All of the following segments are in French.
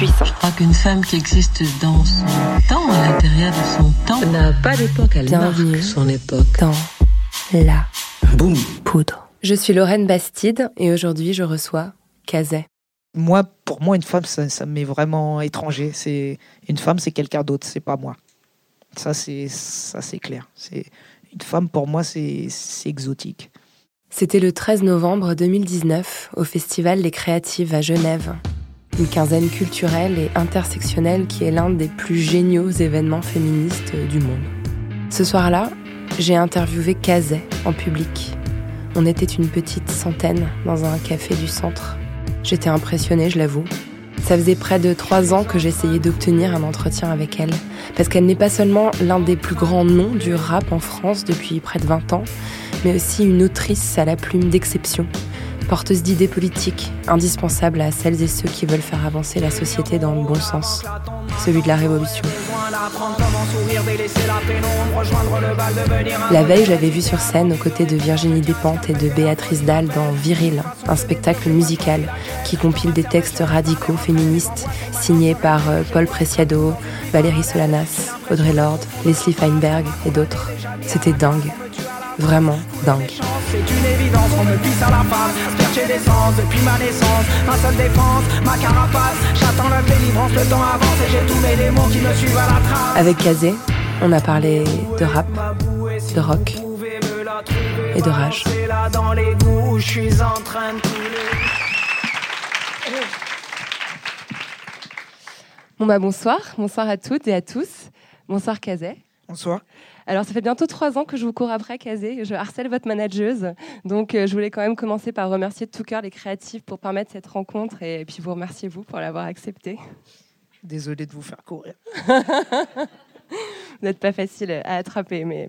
Je crois qu'une femme qui existe dans son temps, à l'intérieur de son temps, n'a pas d'époque, elle Bienvenue. marque son époque. Dans la Boum poudre. Je suis Lorraine Bastide et aujourd'hui je reçois Kazet. Moi, pour moi, une femme, ça, ça m'est vraiment étranger. C'est une femme, c'est quelqu'un d'autre, c'est pas moi. Ça, c'est ça, c'est clair. C'est une femme pour moi, c'est c'est exotique. C'était le 13 novembre 2019 au Festival des Créatives à Genève. Une quinzaine culturelle et intersectionnelle qui est l'un des plus géniaux événements féministes du monde. Ce soir-là, j'ai interviewé Kazet en public. On était une petite centaine dans un café du centre. J'étais impressionnée, je l'avoue. Ça faisait près de trois ans que j'essayais d'obtenir un entretien avec elle. Parce qu'elle n'est pas seulement l'un des plus grands noms du rap en France depuis près de 20 ans, mais aussi une autrice à la plume d'exception, porteuse d'idées politiques indispensables à celles et ceux qui veulent faire avancer la société dans le bon sens, celui de la révolution. La veille, j'avais vu sur scène aux côtés de Virginie Despentes et de Béatrice Dalle dans Viril, un spectacle musical qui compile des textes radicaux féministes signés par euh, Paul Preciado, Valérie Solanas, Audrey Lorde, Leslie Feinberg et d'autres. C'était dingue. Vraiment dingue. C'est une évidence, on me pisse à la face Asperger d'essence depuis ma naissance Ma seule défense, ma carapace J'attends la délivrance, le temps avance Et j'ai tous mes démons qui me suivent à la trace Avec Kazé, on a parlé de rap, de rock et de rage. C'est là dans les goûts où je suis en train de couler Bon bah bonsoir, bonsoir à toutes et à tous. Bonsoir Kazé. Bonsoir. Alors, ça fait bientôt trois ans que je vous cours après, Kazé. Je harcèle votre manageuse. Donc, euh, je voulais quand même commencer par remercier de tout cœur les créatifs pour permettre cette rencontre et puis vous remercier, vous, pour l'avoir accepté. Désolé de vous faire courir. Vous n'êtes pas facile à attraper. Mais...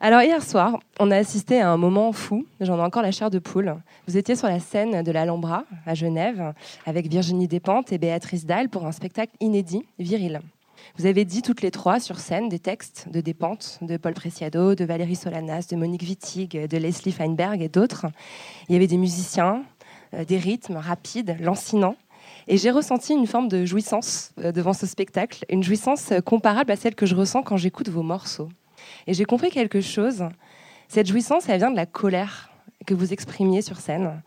Alors, hier soir, on a assisté à un moment fou. J'en ai encore la chair de poule. Vous étiez sur la scène de l'Alhambra, à Genève, avec Virginie Despentes et Béatrice Dalle pour un spectacle inédit, Viril. Vous avez dit toutes les trois sur scène des textes de Despentes, de Paul Preciado, de Valérie Solanas, de Monique Wittig, de Leslie Feinberg et d'autres. Il y avait des musiciens, euh, des rythmes rapides, lancinants. Et j'ai ressenti une forme de jouissance euh, devant ce spectacle, une jouissance comparable à celle que je ressens quand j'écoute vos morceaux. Et j'ai compris quelque chose. Cette jouissance, elle vient de la colère que vous exprimiez sur scène.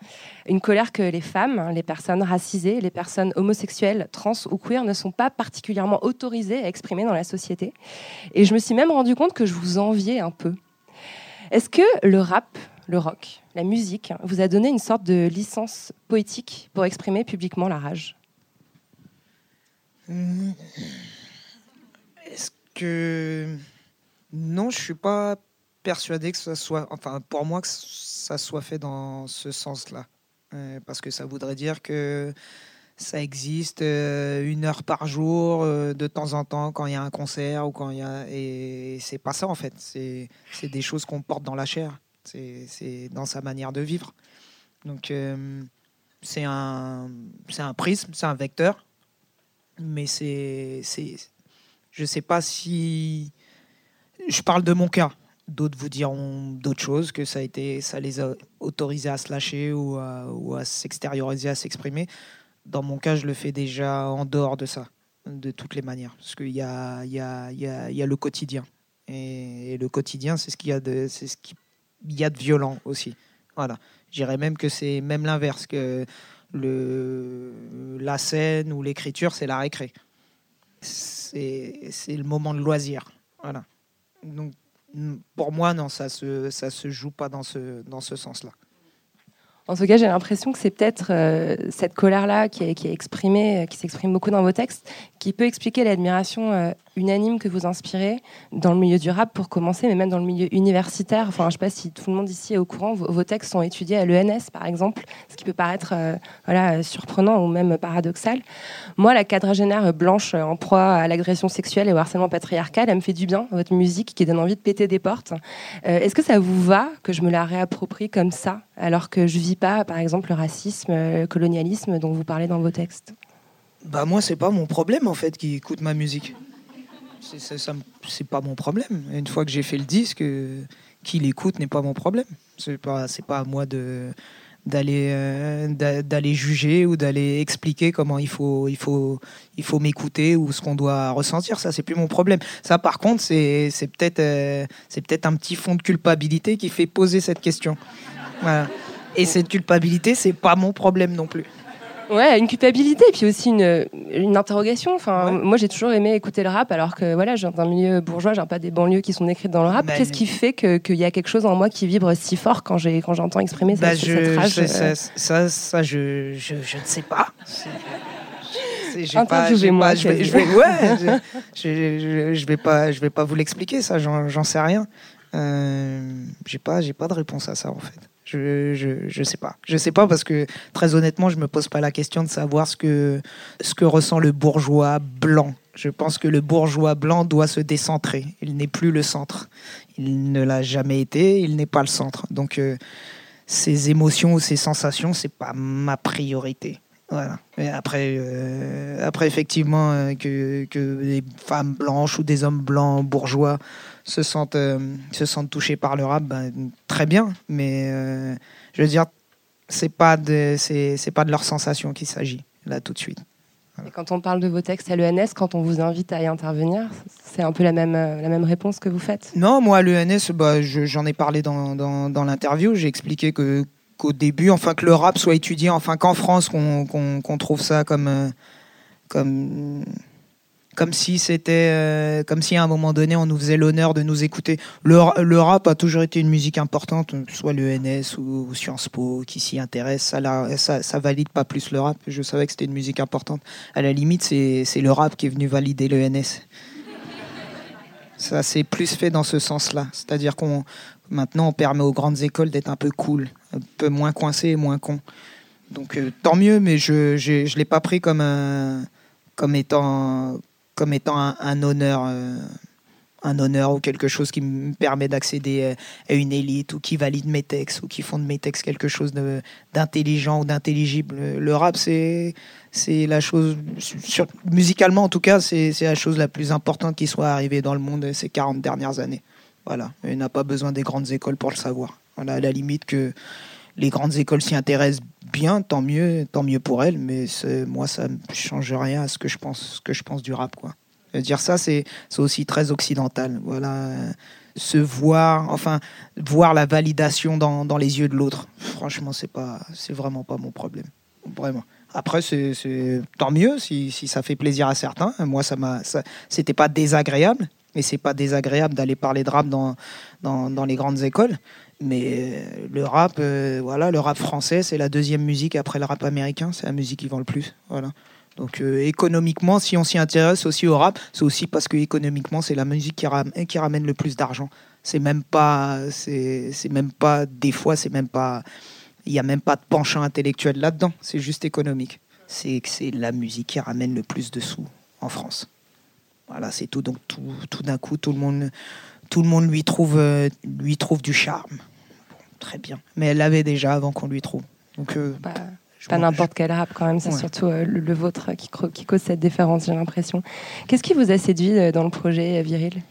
Une colère que les femmes, les personnes racisées, les personnes homosexuelles, trans ou queer ne sont pas particulièrement autorisées à exprimer dans la société. Et je me suis même rendu compte que je vous enviais un peu. Est-ce que le rap, le rock, la musique vous a donné une sorte de licence poétique pour exprimer publiquement la rage? Est-ce que non, je suis pas persuadé que ça soit, enfin pour moi que ça soit fait dans ce sens-là, Euh, parce que ça voudrait dire que ça existe euh, une heure par jour euh, de temps en temps quand il y a un concert ou quand il y a et c'est pas ça en fait. C'est des choses qu'on porte dans la chair. C'est dans sa manière de vivre. Donc c'est un un prisme, c'est un vecteur, mais c'est je sais pas si je parle de mon cas. D'autres vous diront d'autres choses, que ça a été, ça les a autorisés à se lâcher ou à, ou à s'extérioriser, à s'exprimer. Dans mon cas, je le fais déjà en dehors de ça, de toutes les manières, parce qu'il y a, y, a, y, a, y a le quotidien. Et, le quotidien, c'est ce qu'il y a de, c'est ce y a de violent aussi. Voilà. Je dirais même que c'est même l'inverse, que le, la scène ou l'écriture, c'est la récré. C'est c'est le moment de loisir. Voilà. Donc, pour moi, non, ça se, ça se joue pas dans ce, dans ce sens-là. En tout cas, j'ai l'impression que c'est peut-être euh, cette colère-là qui est, qui est exprimée, qui s'exprime beaucoup dans vos textes, qui peut expliquer l'admiration euh, unanime que vous inspirez dans le milieu du rap pour commencer, mais même dans le milieu universitaire. Enfin, je sais pas si tout le monde ici est au courant. Vos, textes sont étudiés à l'ENS, par exemple, ce qui peut paraître euh, voilà, surprenant ou même paradoxal. Moi, la quadragénaire blanche en proie à l'agression sexuelle et au harcèlement patriarcal, elle me fait du bien, votre musique qui donne envie de péter des portes. Euh, Est-ce que ça vous va que je me la réapproprie comme ça, alors que je vis pas, par exemple, le racisme, le colonialisme dont vous parlez dans vos textes? Bah moi, c'est pas mon problème en fait qui écoute ma musique. C'est pas mon problème. Une fois que j'ai fait le disque, euh, qui l'écoute n'est pas mon problème. C'est pas pas à moi de d'aller euh, d'a- d'aller juger ou d'aller expliquer comment il faut il faut il faut m'écouter ou ce qu'on doit ressentir. Ça c'est plus mon problème. Ça par contre c'est peut-être euh, c'est peut-être un petit fond de culpabilité qui fait poser cette question. Et cette culpabilité c'est pas mon problème non plus Ouais, une culpabilité, et puis aussi une, une interrogation. Enfin, Ouais. moi, j'ai toujours aimé écouter le rap, alors que voilà, j'ai un milieu bourgeois, j'ai pas des banlieues qui sont écrites dans le rap. Qu'est-ce qui fait que- qu'il y a quelque chose en moi qui vibre si fort quand j'ai quand j'entends exprimer Bah, cette, je, cette rage je- euh, ça, ça, ça, je, je, je ne sais pas. Interviewez-moi, je vais, je vais- ouais, je, je, vais pas, je vais pas vous l'expliquer ça. J'en j'en sais rien. Euh, j'ai pas, j'ai pas de réponse à ça en fait. Je, je, je sais pas. Je sais pas parce que très honnêtement, je me pose pas la question de savoir ce que, ce que ressent le bourgeois blanc. Je pense que le bourgeois blanc doit se décentrer. Il n'est plus le centre. Il ne l'a jamais été. Il n'est pas le centre. Donc euh, ces émotions ou ces sensations, c'est pas ma priorité. Voilà. Et après, euh, après effectivement, euh, que, que des femmes blanches ou des hommes blancs bourgeois se sentent, euh, se sentent touchés par le rap, ben, très bien. Mais euh, je veux dire, c'est pas de, c'est, c'est pas de leur sensation qu'il s'agit là tout de suite. Et quand on parle de vos textes à l'ENS, quand on vous invite à y intervenir, c'est un peu la même, euh, la même réponse que vous faites? Non, moi, à l'ENS, bah, je- j'en ai parlé dans, dans, dans l'interview. J'ai expliqué que qu'au début, enfin que le rap soit étudié, enfin qu'en France, qu'on qu'on- qu'on trouve ça comme comme comme si c'était euh, comme si à un moment donné on nous faisait l'honneur de nous écouter. Le, ra- le rap a toujours été une musique importante, soit l'ENS ou, Sciences Po qui s'y intéresse. Ça, la- valide pas plus le rap. Je savais que c'était une musique importante. À la limite, c'est c'est le rap qui est venu valider l'ENS. Ça s'est plus fait dans ce sens-là. C'est-à-dire qu'on maintenant on permet aux grandes écoles d'être un peu cool, un peu moins coincé et moins con. Donc euh, tant mieux, mais je je, je l'ai pas pris comme un comme étant comme étant un, honneur euh, un honneur ou quelque chose qui me permet d'accéder euh, à une élite ou qui valide mes textes ou qui font de mes textes quelque chose d'intelligent ou d'intelligible. Le rap c'est c'est la chose musicalement en tout cas c'est c'est la chose la plus importante qui soit arrivée dans le monde ces 40 dernières années. Voilà, il n'a pas besoin des grandes écoles pour le savoir. Voilà, à la limite que les grandes écoles s'y intéressent bien, tant mieux, tant mieux pour elles. Mais moi, ça ne change rien à ce que je pense, que je pense du rap, quoi. Dire ça, c'est aussi très occidental. Voilà, se voir, enfin, voir la validation dans, les yeux de l'autre. Franchement, c'est pas, c'est vraiment pas mon problème, vraiment. Après, c'est tant mieux si, ça fait plaisir à certains. Moi, ça m'a, c'était pas désagréable. Et c'est pas désagréable d'aller parler de rap dans les grandes écoles. Mais euh, le rap, euh, voilà, le rap français, c'est la deuxième musique après le rap américain. C'est la musique qui vend le plus. Voilà. Donc euh, économiquement, si on s'y intéresse aussi au rap, c'est aussi parce que économiquement, c'est la musique qui, ram- qui ramène le plus d'argent. C'est même pas, c'est même pas, des fois, c'est même pas, il y a même pas de penchant intellectuel là-dedans. C'est juste économique. C'est que c'est la musique qui ramène le plus de sous en France. Voilà, c'est tout. Donc tout, tout d'un coup, tout le monde, tout le monde lui trouve, lui trouve du charme. Très bien. Mais elle l'avait déjà avant qu'on lui trouve. Donc euh, Pas, n'importe quel rap quand même, c'est Ouais. surtout euh, le, le vôtre qui, cause cette différence, j'ai l'impression. Qu'est-ce qui vous a séduit euh, dans le projet Viril?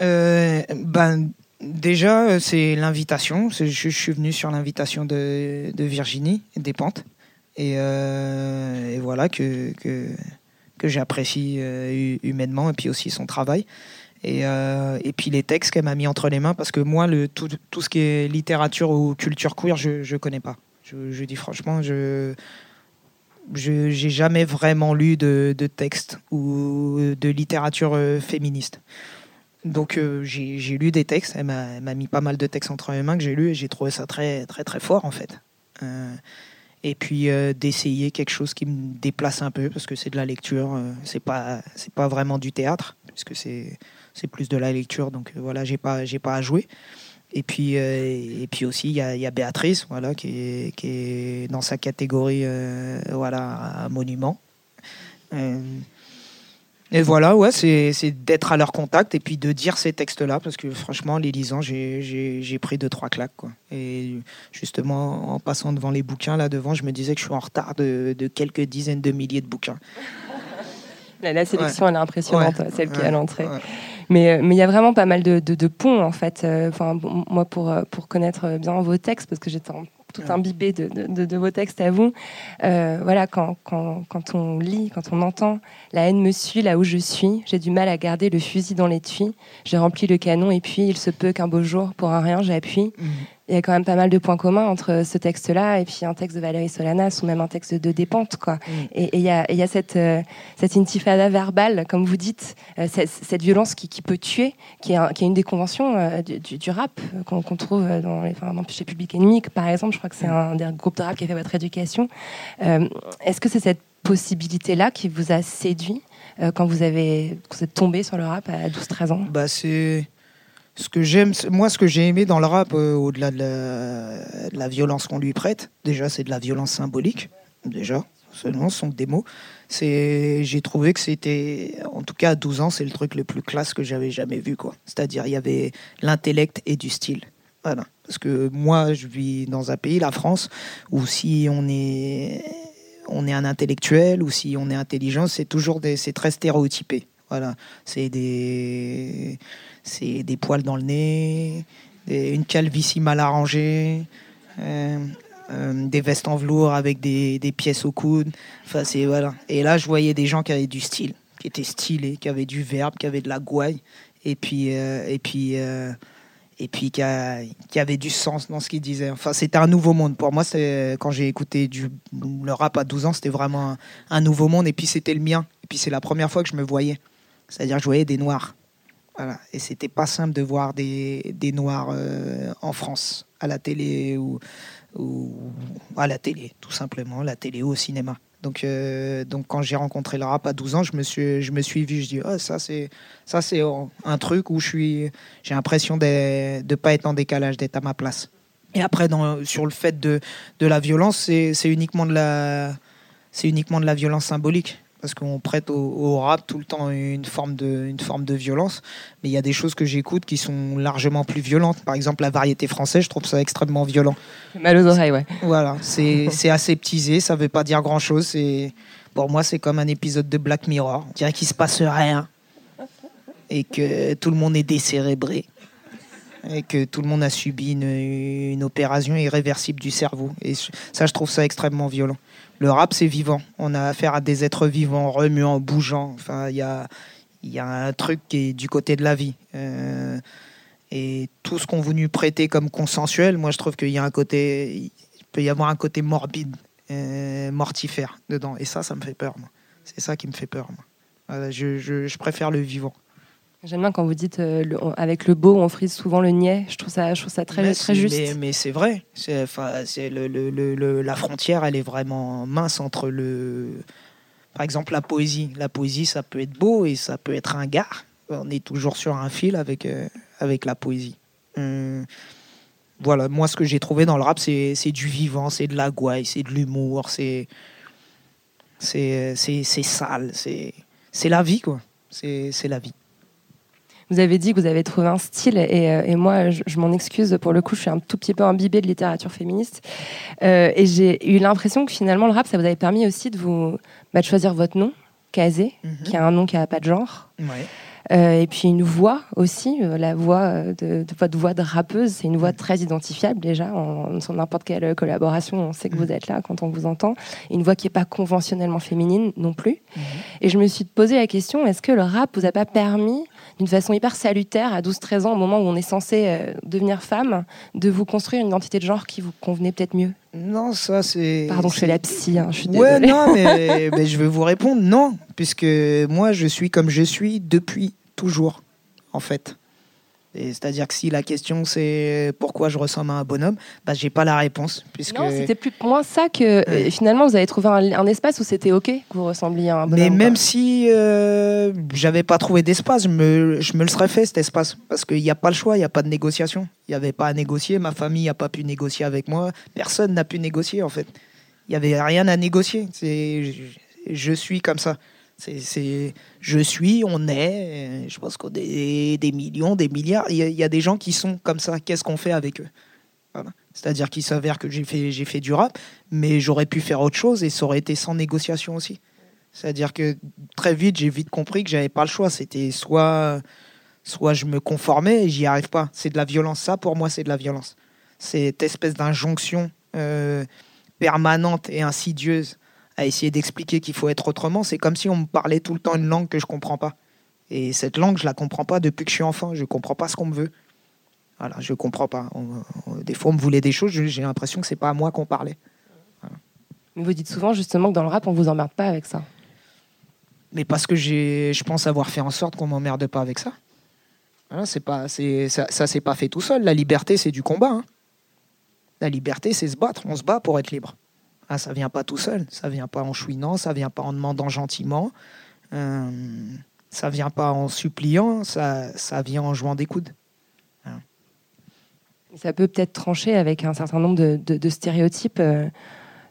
Ben, déjà, c'est l'invitation. Je, je suis venu sur l'invitation de, de Virginie Despentes. Et, et voilà, que, que, que j'apprécie hu- humainement, et puis aussi son travail. Et, euh, et puis les textes qu'elle m'a mis entre les mains, parce que moi, le, tout, tout ce qui est littérature ou culture queer, je ne connais pas. Je, je dis franchement, je j'ai jamais vraiment lu de, de texte ou de littérature euh, féministe. Donc euh, j'ai lu des textes, elle m'a mis pas mal de textes entre les mains que j'ai lus et j'ai trouvé ça très très très fort en fait. Euh, et puis d'essayer quelque chose qui me déplace un peu parce que c'est de la lecture, c'est pas c'est pas vraiment du théâtre puisque c'est c'est plus de la lecture donc euh, voilà j'ai pas j'ai pas à jouer. Et puis euh, et puis aussi il y a, y a Béatrice voilà qui est, qui est dans sa catégorie euh, voilà monument. Euh, et voilà, ouais, c'est d'être à leur contact et puis de dire ces textes-là, parce que franchement, en les lisant, j'ai- pris deux, trois claques. Quoi. Et justement, en passant devant les bouquins, là devant, je me disais que je suis en retard de, de quelques dizaines de milliers de bouquins. La, la sélection, elle est impressionnante, Ouais. celle qui est à l'entrée. Mais euh, mais il y a vraiment pas mal de, de, de ponts en fait. Euh, Enfin bon, moi pour euh, pour connaître bien vos textes parce que j'étais en- tout Ouais. imbibée de, de, de- vos textes à vous. euh, voilà quand, quand quand on lit, quand on entend la haine me suit là où je suis. J'ai du mal à garder le fusil dans l'étui. J'ai rempli le canon et puis il se peut qu'un beau jour pour un rien j'appuie. Mhm. Il y a quand même pas mal de points communs entre ce texte-là et puis un texte de Valérie Solanas ou même un texte de Dépente quoi. Mm. Et il y a, et il y a cette, euh, cette intifada verbale, comme vous dites, euh, cette, cette violence qui, qui peut tuer, qui est, un- qui est une des conventions euh, du, rap qu'on trouve dans les, enfin, chez Public Enemy, par exemple. Je crois que c'est un des groupes de rap qui a fait votre éducation. Est-ce que c'est cette possibilité-là qui vous a séduit quand vous, avez, quand vous êtes tombé sur le rap à 12-13 ans? Bah, c'est ce que j'aime. Moi, ce que j'ai aimé dans le rap, euh, au-delà de la, violence qu'on lui prête, déjà, c'est de la violence symbolique. Déjà, ce sont des mots. C'est, j'ai trouvé que c'était, en tout cas à 12 ans, c'est le truc le plus classe que j'avais jamais vu, quoi. C'est-à-dire, il y avait l'intellect et du style. Voilà. Parce que moi, je vis dans un pays, la France, où si on est, on est un intellectuel ou si on est intelligent, c'est toujours c'est très stéréotypé. Voilà. C'est des, c'est des poils dans le nez, une calvitie mal arrangée, euh, euh, des vestes en velours avec des, des pièces au coude. Enfin, c'est voilà. Et là, je voyais des gens qui avaient du style, qui étaient stylés, qui avaient du verbe, qui avaient de la gouaille, et puis, euh, et puis, et puis qui, a- qui du sens dans ce qu'ils disaient. Enfin, c'était un nouveau monde. Pour moi, c'est quand j'ai écouté du, le rap à 12 ans, c'était vraiment un, un nouveau monde. Et puis, c'était le mien. Et puis, c'est la première fois que je me voyais. C'est-à-dire, je voyais des noirs. Et c'était pas simple de voir des, des noirs euh, en France, à la télé ou, à la télé, tout simplement, la télé ou au cinéma. Donc, euh, donc quand j'ai rencontré le rap à 12 ans, je me suis, je me suis vu, je dis, Ah, ça c'est, un truc où j'ai l'impression de ne pas être en décalage, d'être à ma place. Et après, sur le fait de, de la violence, c'est uniquement c'est uniquement de la violence symbolique. Parce qu'on prête au, au rap tout le temps une forme, de, une forme de violence. Mais il y a des choses que j'écoute qui sont largement plus violentes. Par exemple, la variété française, je trouve ça extrêmement violent. Mal aux oreilles, ouais. Voilà, c'est aseptisé, ça veut pas dire grand chose. C'est pour moi, c'est comme un épisode de Black Mirror. On dirait qu'il se passe rien et que tout le monde est décérébré et que tout le monde a subi une, opération irréversible du cerveau. Et ça, je trouve ça extrêmement violent. Le rap, c'est vivant. On a affaire à des êtres vivants, remuants, bougeants. Enfin, il y a, un truc qui est du côté de la vie. Euh, et tout ce qu'on voulu prêter comme consensuel, moi, je trouve qu'il y a un côté, il peut y avoir un côté morbide, euh, mortifère dedans. Et ça, ça me fait peur. C'est ça qui me fait peur, je préfère le vivant. J'aime bien quand vous dites euh, le- on- avec le beau, on frise souvent le niais. Je trouve ça, je trouve ça très, mais très juste. Mais, mais c'est vrai. C'est, le, le- la frontière, elle est vraiment mince entre le. Par exemple, la poésie. La poésie, ça peut être beau et ça peut être un gars. On est toujours sur un fil avec, euh, avec la poésie. Hum, voilà, moi, ce que j'ai trouvé dans le rap, c'est, c'est du vivant, c'est de la gouaille, c'est de l'humour, c'est. C'est, c'est, c'est sale, c'est, c'est la vie, quoi. C'est, c'est la vie. Vous avez dit que vous avez trouvé un style, et, euh, et moi, je, je m'en excuse, pour le coup, je suis un tout petit peu imbibée de littérature féministe. Euh, et j'ai eu l'impression que finalement, le rap, ça vous avait permis aussi de vous bah, de choisir votre nom, Kazé, qui a un nom qui n'a pas de genre. Ouais. Euh, et puis une voix aussi, euh, la voix de, de votre voix de rappeuse, c'est une voix très identifiable déjà. En, sur n'importe quelle collaboration, on sait que vous êtes là quand on vous entend. Et une voix qui n'est pas conventionnellement féminine non plus. Et je me suis posé la question est-ce que le rap vous a pas permis, d'une façon hyper salutaire, à 12-13 ans, au moment où on est censé euh, devenir femme, de vous construire une identité de genre qui vous convenait peut-être mieux Non, ça, c'est. Pardon, je c'est- la psy, hein, je suis Ouais, désolée. non, mais, mais je vais vous répondre non, puisque moi, je suis comme je suis depuis toujours, en fait. Et C'est-à-dire que si la question c'est pourquoi je ressemble à un bonhomme, bah, j'ai pas la réponse. Puisque... Non, c'était plus moins ça que euh, finalement vous avez trouvé un, un espace où c'était ok que vous ressembliez à un bonhomme. Mais même si euh, j'avais pas trouvé d'espace, je me, je me le serais fait cet espace. Parce qu'il n'y a pas le choix, il n'y a pas de négociation. Il n'y avait pas à négocier, ma famille n'a pas pu négocier avec moi. Personne n'a pu négocier en fait. Il n'y avait rien à négocier. C'est, je, je suis comme ça. C'est, je suis, on est. Je pense qu'on est des millions, des milliards. Il y, a- des gens qui sont comme ça. Qu'est-ce qu'on fait avec eux? C'est-à-dire qu'il s'avère que j'ai fait, j'ai fait du rap, mais j'aurais pu faire autre chose et ça aurait été sans négociation aussi. C'est-à-dire que très vite, j'ai vite compris que j'avais pas le choix. C'était soit, soit je me conformais et j'y arrive pas. C'est de la violence. Ça, pour moi, c'est de la violence. Cette espèce d'injonction euh, permanente et insidieuse à essayer d'expliquer qu'il faut être autrement. C'est comme si on me parlait tout le temps une langue que je comprends pas. Et cette langue, je la comprends pas depuis que je suis enfant. Je comprends pas ce qu'on me veut. Voilà, je comprends pas. On- on- des fois, on me voulait des choses. J'ai l'impression que c'est pas à moi qu'on parlait. Mais vous dites souvent justement que dans le rap on vous emmerde pas avec ça. mais parce que j'ai, je pense avoir fait en sorte qu'on m'emmerde pas avec ça. Voilà, c'est pas, c'est, ça, ça s'est pas fait tout seul. La liberté, c'est du combat. hein. La liberté, c'est se battre. On se bat pour être libre. Ah, ça vient pas tout seul. Ça vient pas en chouinant. Ça vient pas en demandant gentiment. Euh, ça vient pas en suppliant. Ça, ça vient en jouant des coudes. Ça peut peut-être trancher avec un certain nombre de stéréotypes euh,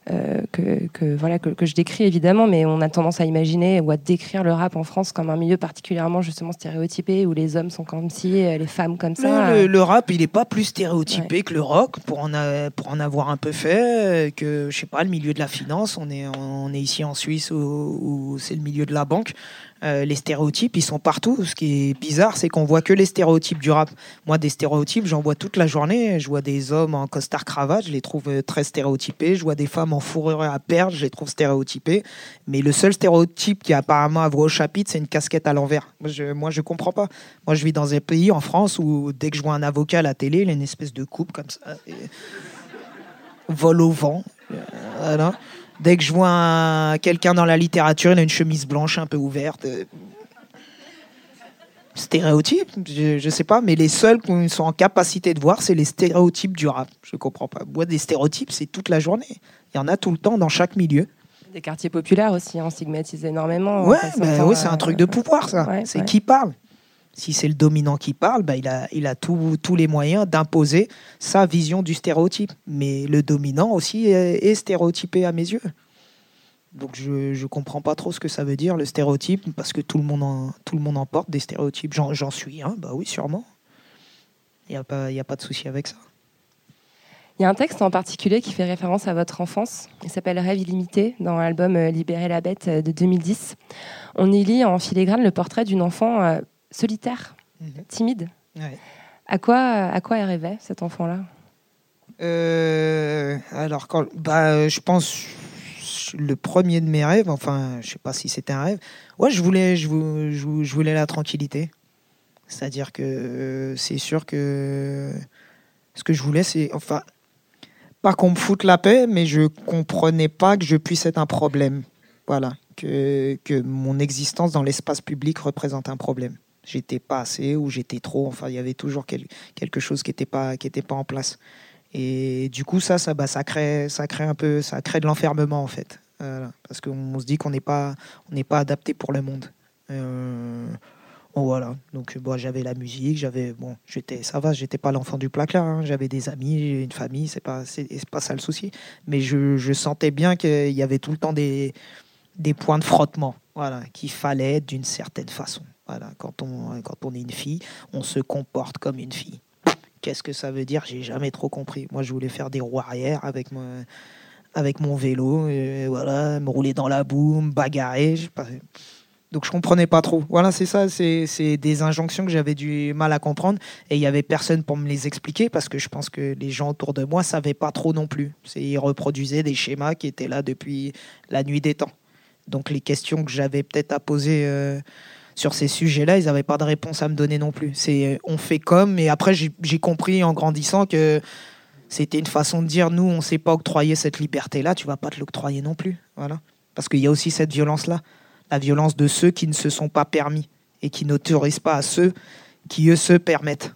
euh, que, que, voilà, que, que je décris évidemment, mais on a tendance à imaginer ou à décrire le rap en France comme un milieu particulièrement justement stéréotypé où les hommes sont comme ci, euh, les femmes comme ça. Le, rap, il n'est pas plus stéréotypé que le rock, pour en, a- pour en avoir un peu fait, euh, que, je sais pas, le milieu de la finance. On est, on est ici en Suisse où, où c'est le milieu de la banque. Euh, les stéréotypes, ils sont partout. Ce qui est bizarre, c'est qu'on voit que les stéréotypes du rap. Moi, des stéréotypes, j'en vois toute la journée. Je vois des hommes en costard cravate, je les trouve très stéréotypés. Je vois des femmes en fourrure à perche, je les trouve stéréotypées. Mais le seul stéréotype qui apparemment a voix au chapitre, c'est une casquette à l'envers. Moi, je, moi, je comprends pas. Moi, je vis dans un pays, en France, où dès que je vois un avocat à la télé, il a une espèce de coupe comme ça. Vol au vent. Euh, voilà. Dès que je vois un- quelqu'un dans la littérature, il a une chemise blanche un peu ouverte. euh, Stéréotypes, je, je sais pas, mais les seuls qui sont en capacité de voir, c'est les stéréotypes du rap. Je comprends pas. Moi, des stéréotypes, c'est toute la journée. Il y en a tout le temps dans chaque milieu. Des quartiers populaires aussi, on stigmatise énormément. Ouais, bah par, ouais, c'est un euh, truc de pouvoir, ça. ouais, c'est ouais. qui parle. Si c'est le dominant qui parle, bah, il a, il a tous les moyens d'imposer sa vision du stéréotype. Mais le dominant aussi est, stéréotypé à mes yeux. Donc je ne comprends pas trop ce que ça veut dire, le stéréotype, parce que tout le monde en, tout le monde porte des stéréotypes. J'en suis un, bah oui, sûrement. Il n'y a, pas- a pas de souci avec ça. Il y a un texte en particulier qui fait référence à votre enfance. Il s'appelle Rêve illimité dans l'album euh, Libérer la bête euh, de 2010. On y lit en filigrane le portrait d'une enfant euh, solitaire, Mhm. timide. Ouais. À quoi, à quoi elle rêvait, cet enfant-là? Euh, alors, quand, bah, je pense le premier de mes rêves, enfin, je sais pas si c'était un rêve. Ouais, je voulais, je, vou- je vou- je voulais la tranquillité. C'est-à-dire que euh, c'est sûr que ce que je voulais, c'est, enfin, pas qu'on me foute la paix, mais je comprenais pas que je puisse être un problème. Voilà, que, que mon existence dans l'espace public représente un problème. J'étais pas assez ou j'étais trop. Enfin, il y avait toujours quel- quelque chose qui n'était pas, pas en place. Et du coup, ça, ça, bah, ça crée, ça crée un peu, ça crée de l'enfermement en fait, parce qu'on se dit qu'on n'est pas, pas adapté pour le monde. Euh, voilà. Donc, bon, j'avais la musique, j'avais, bon, ça va, j'étais pas l'enfant du placard. hein. J'avais des amis, une famille, c'est pas, c'est pas ça le souci. Mais je, je sentais bien qu'il y avait tout le temps des, des points de frottement, voilà, qu'il fallait d'une certaine façon. Voilà, quand on, quand on est une fille, on se comporte comme une fille. Qu'est-ce que ça veut dire? J'ai jamais trop compris. Moi, je voulais faire des roues arrière avec mon, avec mon vélo, et voilà, me rouler dans la boue, me bagarrer. Donc, je comprenais pas trop. Voilà, c'est ça. C'est des injonctions que j'avais du mal à comprendre. Et il y avait personne pour me les expliquer parce que je pense que les gens autour de moi savaient pas trop non plus. Ils reproduisaient des schémas qui étaient là depuis la nuit des temps. Donc, les questions que j'avais peut-être à poser. euh, sur ces sujets-là, ils n'avaient pas de réponse à me donner non plus. C'est euh, on fait comme, et après j'ai compris en grandissant que c'était une façon de dire nous, on ne sait pas octroyer cette liberté-là, tu vas pas te l'octroyer non plus. Voilà. Parce qu'il y a aussi cette violence-là, la violence de ceux qui ne se sont pas permis et qui n'autorisent pas à ceux qui, eux, se permettent.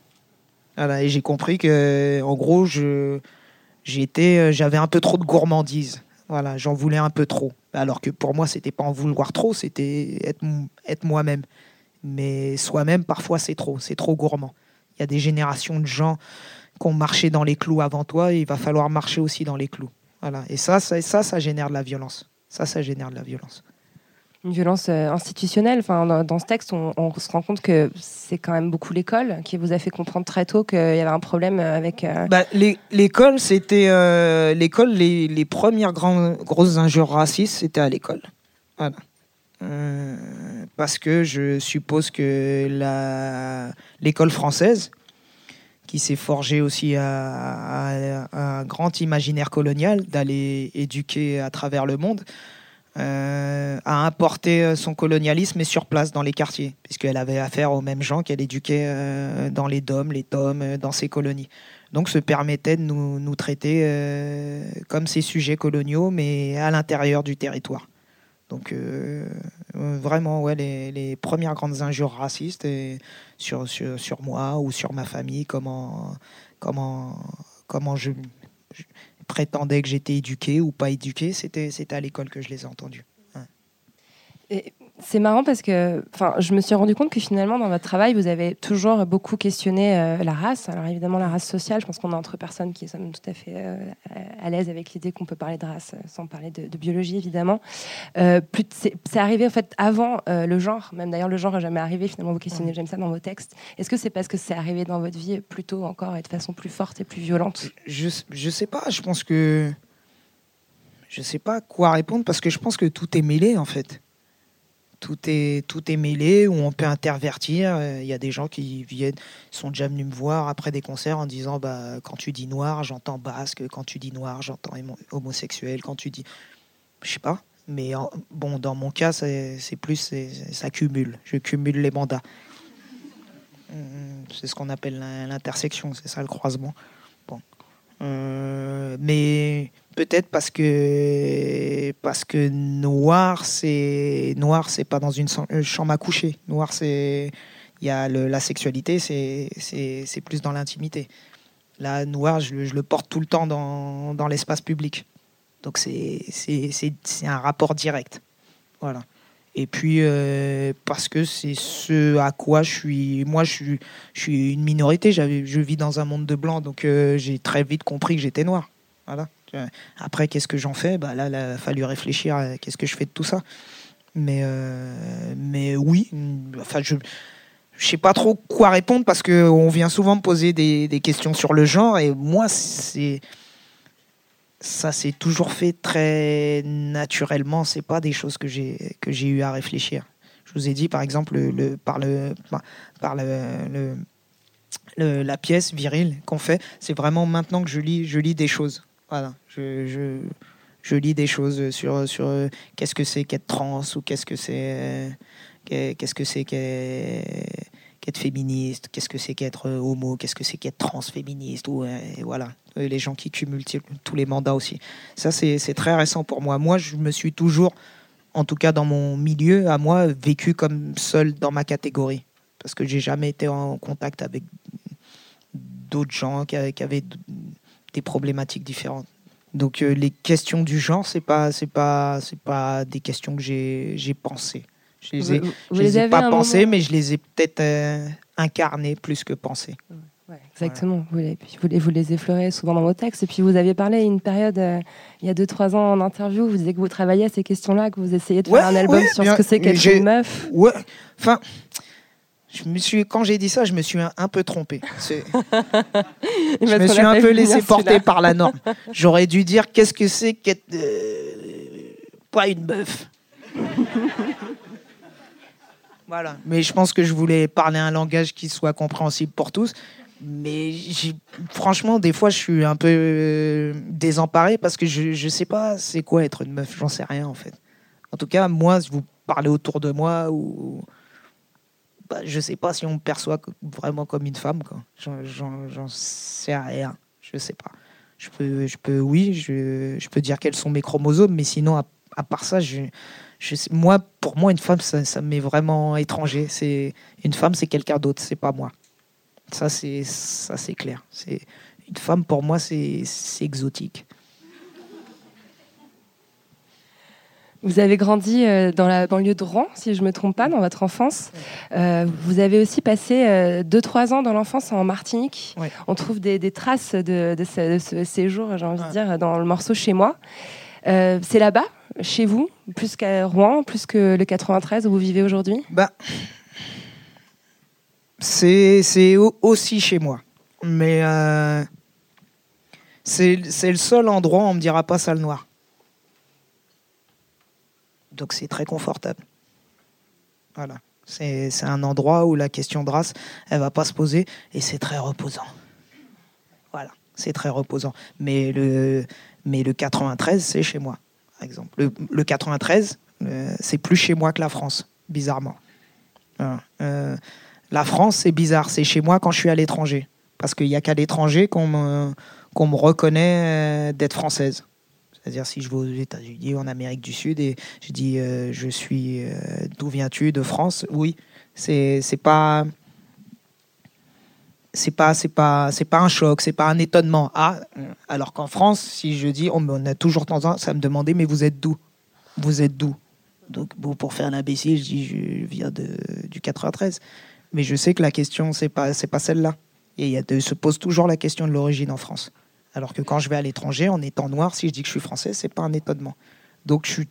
Voilà, et j'ai compris que, en gros, euh, j'avais un peu trop de gourmandise. Voilà, j'en voulais un peu trop. Alors que pour moi, c'était pas en vouloir trop, c'était être, moi-même. Mais soi-même, parfois, c'est trop, c'est trop gourmand. Il y a des générations de gens qui ont marché dans les clous avant toi, il va falloir marcher aussi dans les clous. Voilà, et ça, ça, ça, ça génère de la violence. Ça, ça génère de la violence. Une violence euh, institutionnelle. Enfin, dans, ce texte, on, se rend compte que c'est quand même beaucoup l'école qui vous a fait comprendre très tôt qu'il y avait un problème avec. euh, Bah, l'école, c'était euh, l'école. Les, premières grandes, grosses injures racistes, c'était à l'école. Voilà. Parce que je suppose que l'école française, qui s'est forgée aussi à un grand imaginaire colonial d'aller éduquer à travers le monde, euh, a importé son colonialisme et sur place dans les quartiers, puisqu'elle avait affaire aux mêmes gens qu'elle éduquait euh, dans les DOM, les TOM, euh, dans ses colonies. Donc se permettait de nous, traiter euh, comme ces sujets coloniaux, mais à l'intérieur du territoire. Donc euh, euh, vraiment, ouais, les, premières grandes injures racistes sur, sur, moi ou sur ma famille, comment, comment, comment je prétendais que j'étais éduqué ou pas éduqué, c'était à l'école que je les ai entendus. C'est marrant parce que enfin, je me suis rendu compte que finalement, dans votre travail, vous avez toujours beaucoup questionné euh, la race. Alors évidemment, la race sociale, je pense qu'on est entre personnes qui sommes tout à fait euh, à l'aise avec l'idée qu'on peut parler de race euh, sans parler de, de biologie, évidemment. Euh, plus- c'est c'est arrivé en fait avant le genre, même d'ailleurs le genre n'est jamais arrivé, finalement vous questionnez j'aime ça dans vos textes. Est-ce que c'est parce que c'est arrivé dans votre vie plus tôt encore et de façon plus forte et plus violente? Je, je sais pas, je pense que. Je sais pas quoi répondre parce que je pense que tout est mêlé en fait. Tout est, tout mêlé, où on peut intervertir. Euh, Il y a des gens qui viennent, sont déjà venus me voir après des concerts en disant bah, quand tu dis noir, j'entends basque, quand tu dis noir, j'entends homo- homosexuel, quand tu dis. Je sais pas. Mais bon, dans mon cas, c'est plus. ça cumule. Je cumule les mandats. C'est ce qu'on appelle l'in- l'intersection, c'est ça le croisement. Bon. Euh, mais peut-être parce que parce que noir c'est noir c'est pas dans une euh, chambre à coucher. Noir c'est il y a la sexualité c'est plus dans l'intimité. Là noir je, le- porte tout le temps dans, dans l'espace public. Donc c'est un rapport direct. Voilà. Et puis euh, parce que c'est ce à quoi je suis moi je suis je suis une minorité, je vis dans un monde de blancs, donc euh, j'ai très vite compris que j'étais noir. Après, qu'est-ce que j'en fais? Bah, Là, il a fallu réfléchir à qu'est-ce que je fais de tout ça. Mais, euh, mais oui, enfin, je ne sais pas trop quoi répondre parce qu'on vient souvent me poser des, questions sur le genre et moi, c'est ça s'est toujours fait très naturellement. C'est pas des choses que j'ai que j'ai eu à réfléchir. Je vous ai dit, par exemple, le, par le par le, le- la pièce virile qu'on fait, c'est vraiment maintenant que je lis, je lis des choses. Voilà, je, je, lis des choses sur, sur euh, qu'est-ce que c'est qu'être trans ou qu'est-ce que c'est euh, qu'est- qu'est-ce que c'est qu'être féministe, qu'est-ce que c'est qu'être euh, homo, qu'est-ce que c'est qu'être transféministe, ou et voilà, les gens qui cumulent tous les mandats aussi. Ça, c'est très récent pour moi. Moi, je me suis toujours, en tout cas dans mon milieu, à moi, vécu comme seul dans ma catégorie. Parce que j'ai jamais été en contact avec d'autres gens qui avaient, des problématiques différentes. Donc euh, les questions du genre, c'est pas, c'est pas, c'est pas des questions que j'ai, j'ai pensées. Je les ai, Vous- vous je les ai pas pensées, moment- mais je les ai peut-être euh, incarnées plus que pensées. Ouais, exactement. Vous, les, vous, les, vous les effleurez souvent dans vos textes. Et puis vous aviez parlé une période, euh, il y a 2-3 ans en interview, vous disiez que vous travailliez à ces questions-là, que vous essayez de Ouais, faire un album ouais, sur bien, ce que c'est qu'être une meuf. Ouais, enfin, je me suis, quand j'ai dit ça, je me suis un, un peu trompé. Je me suis a un peu laissé porter par la norme. J'aurais dû dire qu'est-ce que c'est qu'être euh, pas une meuf? voilà. Mais je pense que je voulais parler un langage qui soit compréhensible pour tous. Mais franchement, des fois, je suis un peu euh, désemparé parce que je ne sais pas c'est quoi être une meuf. J'en sais rien en fait. En tout cas, moi, si vous parlez autour de moi ou bah, je sais pas si on me perçoit vraiment comme une femme. J'en- sais rien. Je sais pas. Je peux, je peux oui, je, je peux dire quels sont mes chromosomes, mais sinon, à, à part ça, je, je moi, pour moi, une femme, ça, m'est vraiment étranger. C'est une femme, c'est quelqu'un d'autre, c'est pas moi. Ça, c'est clair. Une femme pour moi, c'est exotique. Vous avez grandi euh, dans la banlieue de Rouen, si je ne me trompe pas, dans votre enfance. Euh, vous avez aussi passé 2-3 ans dans l'enfance en Martinique. On trouve des, des traces de, de ce, de ce séjour, j'ai envie de dire, dans le morceau Chez moi. Euh, c'est là-bas, chez vous, plus qu'à Rouen, plus que le 93 où vous vivez aujourd'hui? Bah, c'est c'est au- aussi chez moi. Mais euh, c'est le seul endroit où on me dira pas salle noire. Donc c'est très confortable. Voilà. C'est un endroit où la question de race, elle va pas se poser et c'est très reposant. Voilà, c'est très reposant. Mais le, mais le 93, c'est chez moi, par exemple. Le, le 93, euh, c'est plus chez moi que la France, bizarrement. Voilà. Euh, la France, c'est bizarre. C'est chez moi quand je suis à l'étranger. Parce qu'il n'y a qu'à l'étranger qu'on me, qu'on me reconnaît euh, d'être française. C'est-à-dire si je vais aux États-Unis en Amérique du Sud et je dis euh, je suis euh, d'où viens-tu de France Oui, c'est c'est pas c'est pas c'est pas c'est pas un choc, c'est pas un étonnement. Ah, alors qu'en France, si je dis on, a toujours tendance à me demander mais vous êtes d'où? Vous êtes d'où? Donc pour faire l'imbécile, je dis je viens de du 93. Mais je sais que la question c'est pas c'est pas celle-là. Et il se pose toujours la question de l'origine en France. Alors que quand je vais à l'étranger, en étant noir, si je dis que je suis français, c'est pas un étonnement. Donc je suis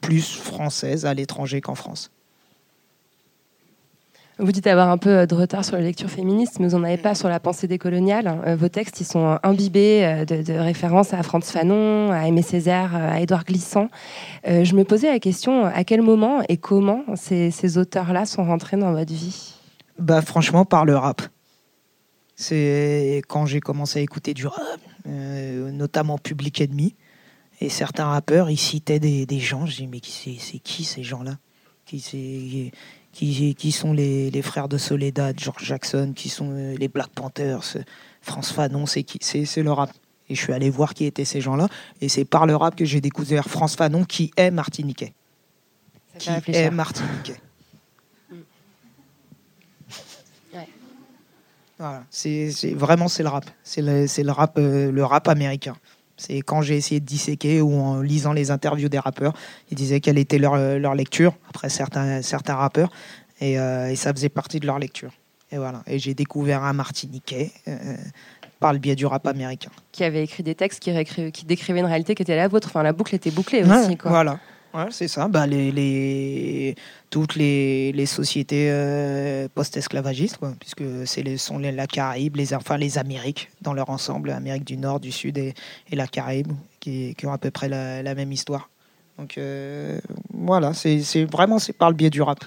plus française à l'étranger qu'en France. Vous dites avoir un peu de retard sur la lecture féministe, mais vous n'en avez pas sur la pensée décoloniale. Euh, Vos textes, ils sont imbibés euh, de, de références à Franz Fanon, à Aimé Césaire, euh, à Édouard Glissant. Euh, je me posais la question, à quel moment et comment ces, ces auteurs-là sont rentrés dans votre vie? Bah franchement par le rap. C'est quand j'ai commencé à écouter du rap, euh, notamment Public Enemy, et certains rappeurs, ils citaient des, des gens. Je dis mais qui c'est, qui ces gens-là qui, c'est- qui, qui sont les, les frères de Soledad, George Jackson, qui sont euh, les Black Panthers, euh, France Fanon, c'est qui c'est, c'est le rap. Et je suis allé voir qui étaient ces gens-là, et c'est par le rap que j'ai découvert France Fanon, qui est martiniquais. Ça Qui est martiniquais. Voilà, c'est c'est- vraiment c'est le rap, c'est le, c'est le rap, euh, le rap américain. C'est quand j'ai essayé de disséquer ou en lisant les interviews des rappeurs, ils disaient quelle était leur, euh, leur lecture après certains certains rappeurs et, euh, et ça faisait partie de leur lecture. Et voilà, et j'ai découvert un Martiniquais euh, par le biais du rap américain. Qui avait écrit des textes qui, décrivaient une réalité qui était la vôtre. Enfin, la boucle était bouclée Ouais, aussi. Quoi. Voilà. Ouais, c'est ça. Bah, les, les, toutes les, les sociétés euh, post-esclavagistes, quoi, puisque c'est les, sont les, la Caraïbe, les, enfin les Amériques dans leur ensemble, Amérique du Nord, du Sud et, et la Caraïbe, qui, qui ont à peu près la, la même histoire. Donc euh, voilà, c'est c'est- vraiment c'est par le biais du rap.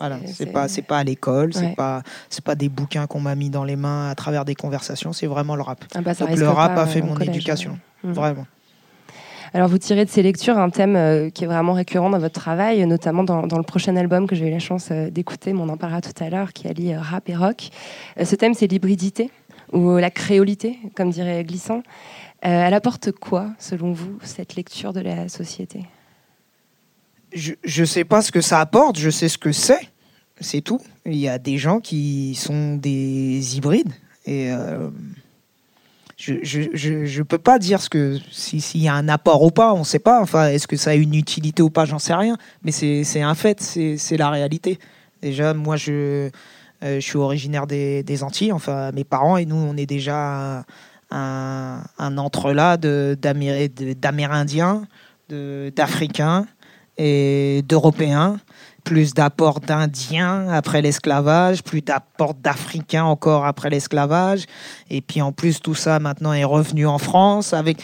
Voilà, C'est- c'est c'est- pas c'est pas à l'école, c'est Ouais. pas c'est pas des bouquins qu'on m'a mis dans les mains à travers des conversations, c'est vraiment le rap. Ah bah, Donc le rap a fait euh, mon collège, éducation, ouais. Vraiment. Alors, vous tirez de ces lectures un thème euh, qui est vraiment récurrent dans votre travail, notamment dans, dans le prochain album que j'ai eu la chance euh, d'écouter, mais on en parlera tout à l'heure, qui allie euh, rap et rock. Euh, ce thème, c'est l'hybridité, ou la créolité, comme dirait Glissant. Elle apporte quoi, selon vous, cette lecture de la société? Je je sais pas ce que ça apporte, je sais ce que c'est, c'est tout. Il y a des gens qui sont des hybrides et je, je, je, je peux pas dire ce que si- s'il y a un apport ou pas, on sait pas. Enfin, est-ce que ça a une utilité ou pas, j'en sais rien. Mais c'est un fait, c'est la réalité. Déjà, moi, je euh, suis originaire des, Antilles. Enfin, mes parents et nous, on est déjà un, un, entrelac d'Amérindiens, d'Africains et d'Européens, plus d'apports d'Indiens après l'esclavage, plus d'apports d'Africains encore après l'esclavage, et puis en plus tout ça maintenant est revenu en France avec.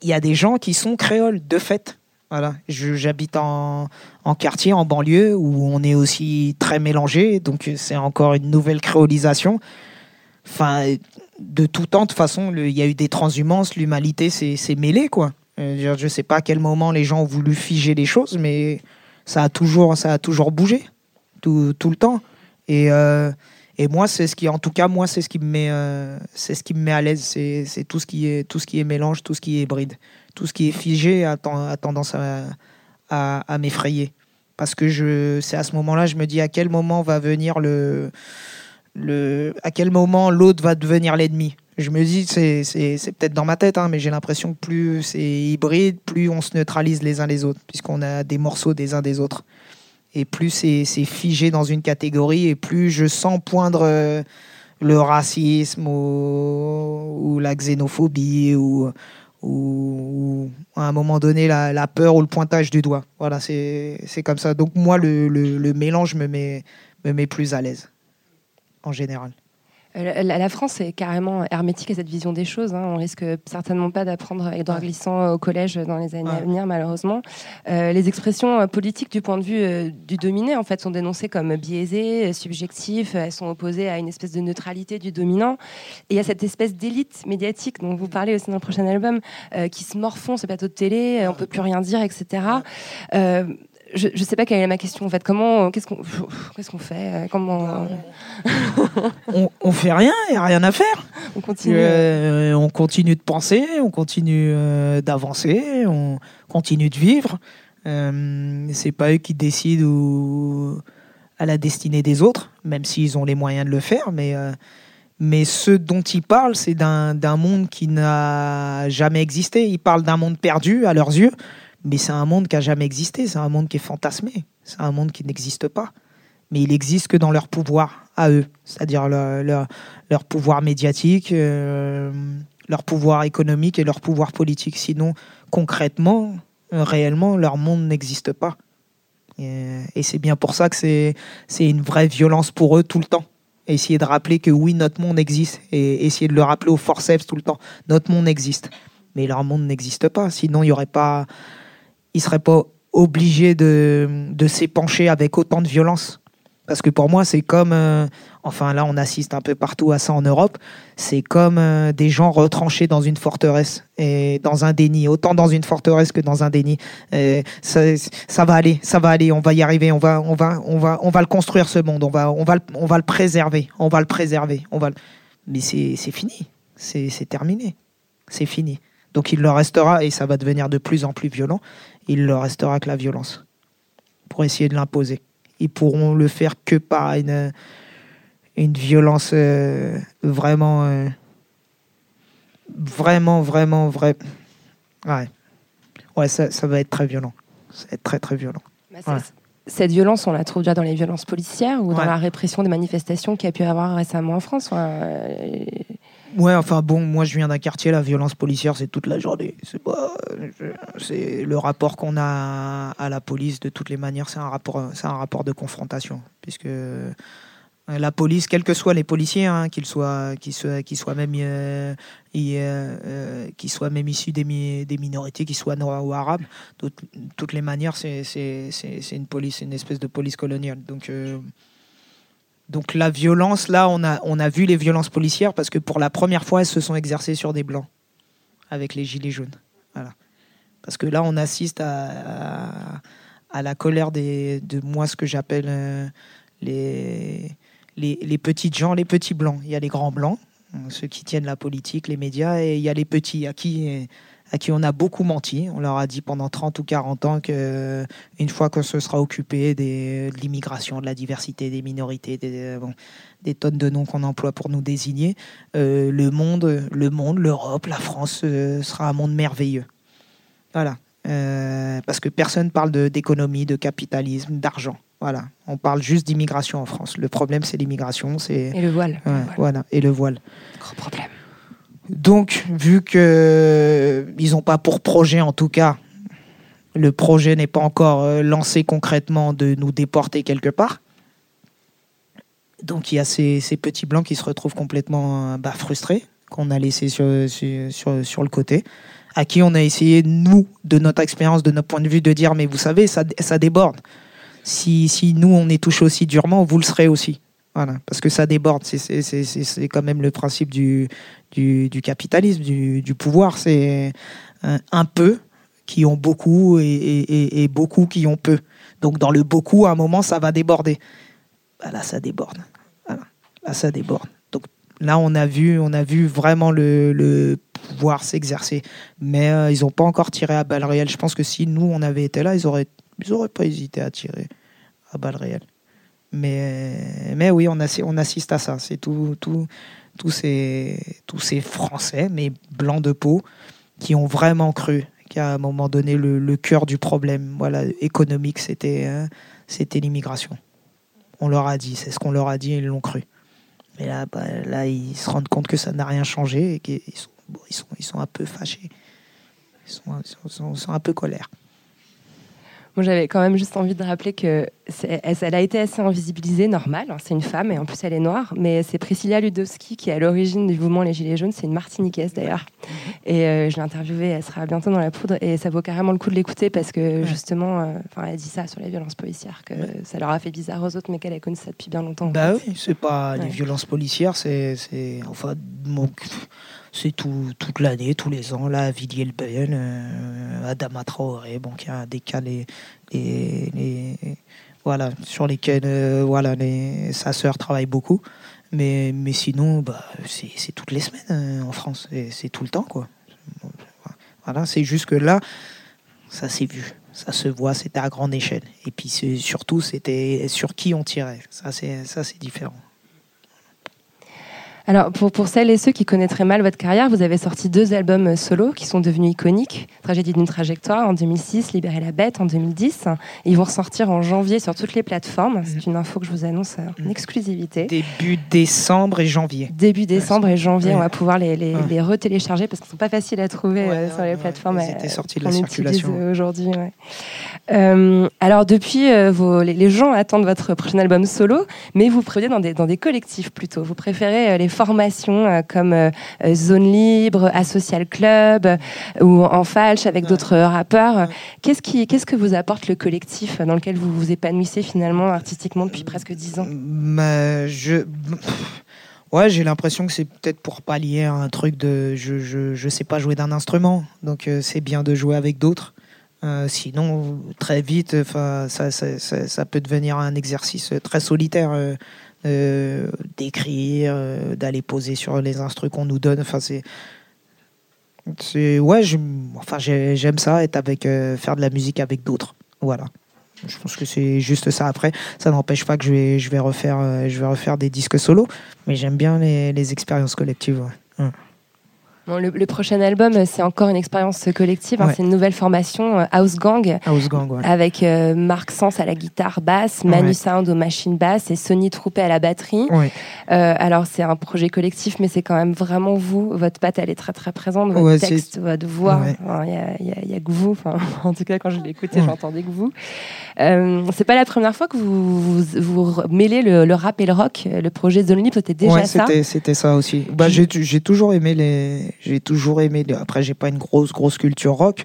Il y a des gens qui sont créoles de fait. Voilà, j'habite en, en quartier, en banlieue, où on est aussi très mélangé, donc c'est encore une nouvelle créolisation. Enfin, de tout temps, de toute façon, il y a eu des transhumances, l'humanité s'est s'est mêlée, quoi. Euh, Je ne sais pas à quel moment les gens ont voulu figer les choses, mais ça a toujours, ça a toujours bougé, tout, tout le temps. Et, euh, et moi, c'est ce qui, en tout cas, moi, c'est ce qui me met, euh, c'est ce qui me met à l'aise. C'est tout ce qui est, tout ce qui est mélange, tout ce qui est hybride, tout ce qui est figé a tendance à, à, à m'effrayer. Parce que je, c'est à ce moment-là, je me dis à quel moment va venir le le, à quel moment l'autre va devenir l'ennemi. Je me dis, c'est, peut-être dans ma tête, hein, mais j'ai l'impression que plus c'est hybride, plus on se neutralise les uns les autres, puisqu'on a des morceaux des uns des autres. Et plus c'est, figé dans une catégorie, et plus je sens poindre euh, le racisme ou, la xénophobie ou, à un moment donné la, peur ou le pointage du doigt. Voilà, c'est, comme ça. Donc moi, le, mélange me met plus à l'aise, en général. Euh, La, France est carrément hermétique à cette vision des choses. hein. On risque certainement pas d'apprendre Edouard Ouais. Glissant au collège dans les années à venir, malheureusement. Euh, les expressions euh, politiques du point de vue euh, du dominé, en fait, sont dénoncées comme biaisées, subjectives. Elles sont opposées à une espèce de neutralité du dominant. Et il y a cette espèce d'élite médiatique dont vous parlez aussi dans le prochain album, euh, qui se morfond ce plateau de télé. On peut plus rien dire, etc. Euh, je ne sais pas quelle est ma question en fait. Comment, qu'est-ce qu'on, qu'est-ce qu'on fait euh, Comment On, on fait rien, il n'y a rien à faire. on continue Euh, on continue de penser, on continue euh, d'avancer, on continue de vivre. Euh, c'est pas eux qui décident où- à la destinée des autres, même s'ils ont les moyens de le faire. Mais, euh, mais ce dont ils parlent, c'est d'un d'un monde qui n'a jamais existé. Ils parlent d'un monde perdu à leurs yeux, mais c'est un monde qui a jamais existé. C'est un monde qui est fantasmé. C'est un monde qui n'existe pas. Mais il existe que dans leur pouvoir à eux, c'est-à-dire leur, pouvoir médiatique, euh, leur pouvoir économique et leur pouvoir politique. Sinon, concrètement, euh, réellement, leur monde n'existe pas. Et, et c'est bien pour ça que c'est une vraie violence pour eux tout le temps. Essayer de rappeler que oui, notre monde existe et essayer de le rappeler au forceps tout le temps. Notre monde existe, mais leur monde n'existe pas. Sinon, il y aurait pas, ils seraient pas obligés de, de s'épancher avec autant de violence. Parce que pour moi, c'est comme, euh, enfin là, on assiste un peu partout à ça en Europe, c'est comme euh, des gens retranchés dans une forteresse et dans un déni, autant dans une forteresse que dans un déni. Ça, ça va aller, ça va aller, on va y arriver, on va, on va, on va, on va le construire ce monde, on va, on va, le, on va le préserver, on va le préserver, on va. le- Mais c'est, fini, c'est, c'est terminé, c'est fini. Donc il leur restera et ça va devenir de plus en plus violent. Il leur restera que la violence pour essayer de l'imposer. Ils pourront le faire que par une, une violence euh, vraiment, euh, vraiment, vraiment, vrai. Ouais, ouais, ça, ça va être très violent. Ça va être très, très violent. Bah, Ouais. Cette violence, on la trouve déjà dans les violences policières ou dans la répression des manifestations qu'il y a pu y avoir récemment en France. Enfin, euh, Ouais, enfin bon, moi je viens d'un quartier, la violence policière c'est toute la journée. C'est pas, le rapport qu'on a à la police de toutes les manières, c'est un rapport, c'est un rapport de confrontation, puisque euh, la police, quels que soient les policiers, hein, qu'ils soient, qu'ils soient, qu'ils soient même, euh, euh, qu'ils soient même issus des, mi- des minorités, qu'ils soient noirs ou arabes, de toutes- les manières, c'est, une police, une espèce de police coloniale. Donc donc la violence, là, on a, vu les violences policières parce que pour la première fois, elles se sont exercées sur des blancs avec les gilets jaunes. Parce que là, on assiste à, la colère de moi, ce que j'appelle euh, les, les, les petites gens, les petits blancs. Il y a les grands blancs, ceux qui tiennent la politique, les médias, et il y a les petits à qui, à qui on a beaucoup menti. On leur a dit pendant 30 ou 40 ans que une fois qu'on se sera occupé des, de l'immigration, de la diversité, des minorités, des, bon, des tonnes de noms qu'on emploie pour nous désigner, euh, le monde, le monde, l'Europe, la France euh, sera un monde merveilleux. Voilà. Euh, parce que personne parle de- d'économie, de, capitalisme, d'argent. Voilà. On parle juste d'immigration en France. Le problème, c'est l'immigration, c'est et le voile. ouais, Le voile. voilà, et le voile. Gros problème. Donc, vu que ils n'ont pas pour projet, en tout cas, le projet n'est pas encore euh, lancé concrètement de nous déporter quelque part. Donc, il y a ces, petits blancs qui se retrouvent complètement euh, bah, frustrés, qu'on a laissés sur, sur, le côté, à qui on a essayé, nous, de notre expérience, de notre point de vue, de dire, mais vous savez, ça, déborde. Si, nous, on est touché aussi durement, vous le serez aussi. Voilà, parce que ça déborde. C'est quand même le principe du, du, capitalisme, du, pouvoir. C'est un, un peu qui ont beaucoup et, beaucoup qui ont peu. Donc dans le beaucoup, à un moment, ça va déborder. Bah, là, ça déborde. Là, ça déborde. Donc là, on a vu, on a vu vraiment le, pouvoir s'exercer. Mais euh, ils n'ont pas encore tiré à balles réelles. Je pense que si nous, on avait été là, ils auraient, ils auraient pas hésité à tirer à balles réelles. Mais, mais oui, on, on assiste à ça. C'est tout, tout, tous, ces, tous ces Français, mais blancs de peau, qui ont vraiment cru qu'à un moment donné, le, le cœur du problème voilà, économique, c'était euh, l'immigration. On leur a dit, c'est ce qu'on leur a dit, ils l'ont cru. Mais là, bah, là, ils se rendent compte que ça n'a rien changé et qu'ils sont, ils sont, ils sont un peu fâchés. Ils sont, ils sont- un peu colère. Moi, j'avais quand même juste envie de rappeler que elle, a été assez invisibilisée, normal. hein, C'est une femme et en plus elle est noire. Mais c'est Priscilla Ludowski qui est à l'origine du mouvement Les Gilets jaunes. C'est une Martiniquaise d'ailleurs. Et euh, je l'ai interviewée. Elle sera bientôt dans la poudre et ça vaut carrément le coup de l'écouter parce que justement, euh, elle dit ça sur les violences policières que ça leur a fait bizarre aux autres, mais qu'elle a connu ça depuis bien longtemps. Bah oui, c'est pas les Ouais. violences policières, c'est enfin bon, c'est tout toute l'année, tous les ans là, à Villiers-le-Bel, euh, Adama Traoré, bon qui a des cas les, les, voilà sur lesquels euh, voilà sa sœur travaille beaucoup, mais mais sinon bah c'est toutes les semaines euh, en France, c'est tout le temps quoi. Voilà, c'est juste que là ça s'est vu, ça se voit, c'était à grande échelle. Et puis surtout, c'était sur qui on tirait. Ça, c'est différent. Alors, pour, pour celles et ceux qui connaîtraient mal votre carrière, vous avez sorti deux albums euh, solo qui sont devenus iconiques. Tragédie d'une trajectoire en 2006, Libérer la bête en 2010. Et ils vont ressortir en janvier sur toutes les plateformes. C'est une info que je vous annonce euh, en Mhm. exclusivité. Début décembre et janvier. Début décembre et janvier, Ouais. on va pouvoir les, les, Ouais. les retélécharger parce qu'ils sont pas faciles à trouver Ouais, euh, sur les plateformes. Ils euh, étaient sortis de la circulation. euh, aujourd'hui. Euh, alors depuis, euh, vos, les, les gens attendent votre prochain album solo, mais vous prévoyez dans des, dans des collectifs plutôt. Vous préférez euh, les formations euh, comme euh, Zone Libre, Asocial Club euh, ou En Falche avec d'autres rappeurs. Qu'est-ce qui, qu'est-ce que vous apporte le collectif dans lequel vous vous épanouissez finalement artistiquement depuis presque dix ans? je. Ouais, j'ai l'impression que c'est peut-être pour pallier à un truc de. Je, je, je sais pas jouer d'un instrument, donc euh, c'est bien de jouer avec d'autres. Euh, sinon, très vite, ça, ça, ça, ça peut devenir un exercice très solitaire euh, euh, d'écrire, euh, d'aller poser sur les instruments qu'on nous donne. Enfin, c'est, ouais, enfin, j'ai- j'aime ça, avec, euh, faire de la musique avec d'autres. Voilà. Je pense que c'est juste ça. Après, ça n'empêche pas que je vais, je vais refaire, je vais refaire des disques solo, mais j'aime bien les, expériences collectives. ouais. Bon, le, le prochain album, c'est encore une expérience collective. hein, c'est une nouvelle formation, euh, House Gang, House Gang, ouais. avec euh, Marc Sens à la guitare basse, Manu Ouais. Sound aux machines basses et Sony Troupé à la batterie. Euh, alors, c'est un projet collectif, mais c'est quand même vraiment vous. Votre patte, elle est très très présente. Votre texte, votre voix, il y, a, a- a que vous. Enfin, en tout cas, quand je l'ai écouté, j'entendais que vous. Euh, c'est pas la première fois que vous, vous, vous mêlez le, le rap et le rock. Le projet Libre, c'était déjà ça. c'était, ça aussi. Bah, j'ai, j'ai toujours aimé les, j'ai toujours aimé. Après, j'ai pas une grosse, grosse culture rock,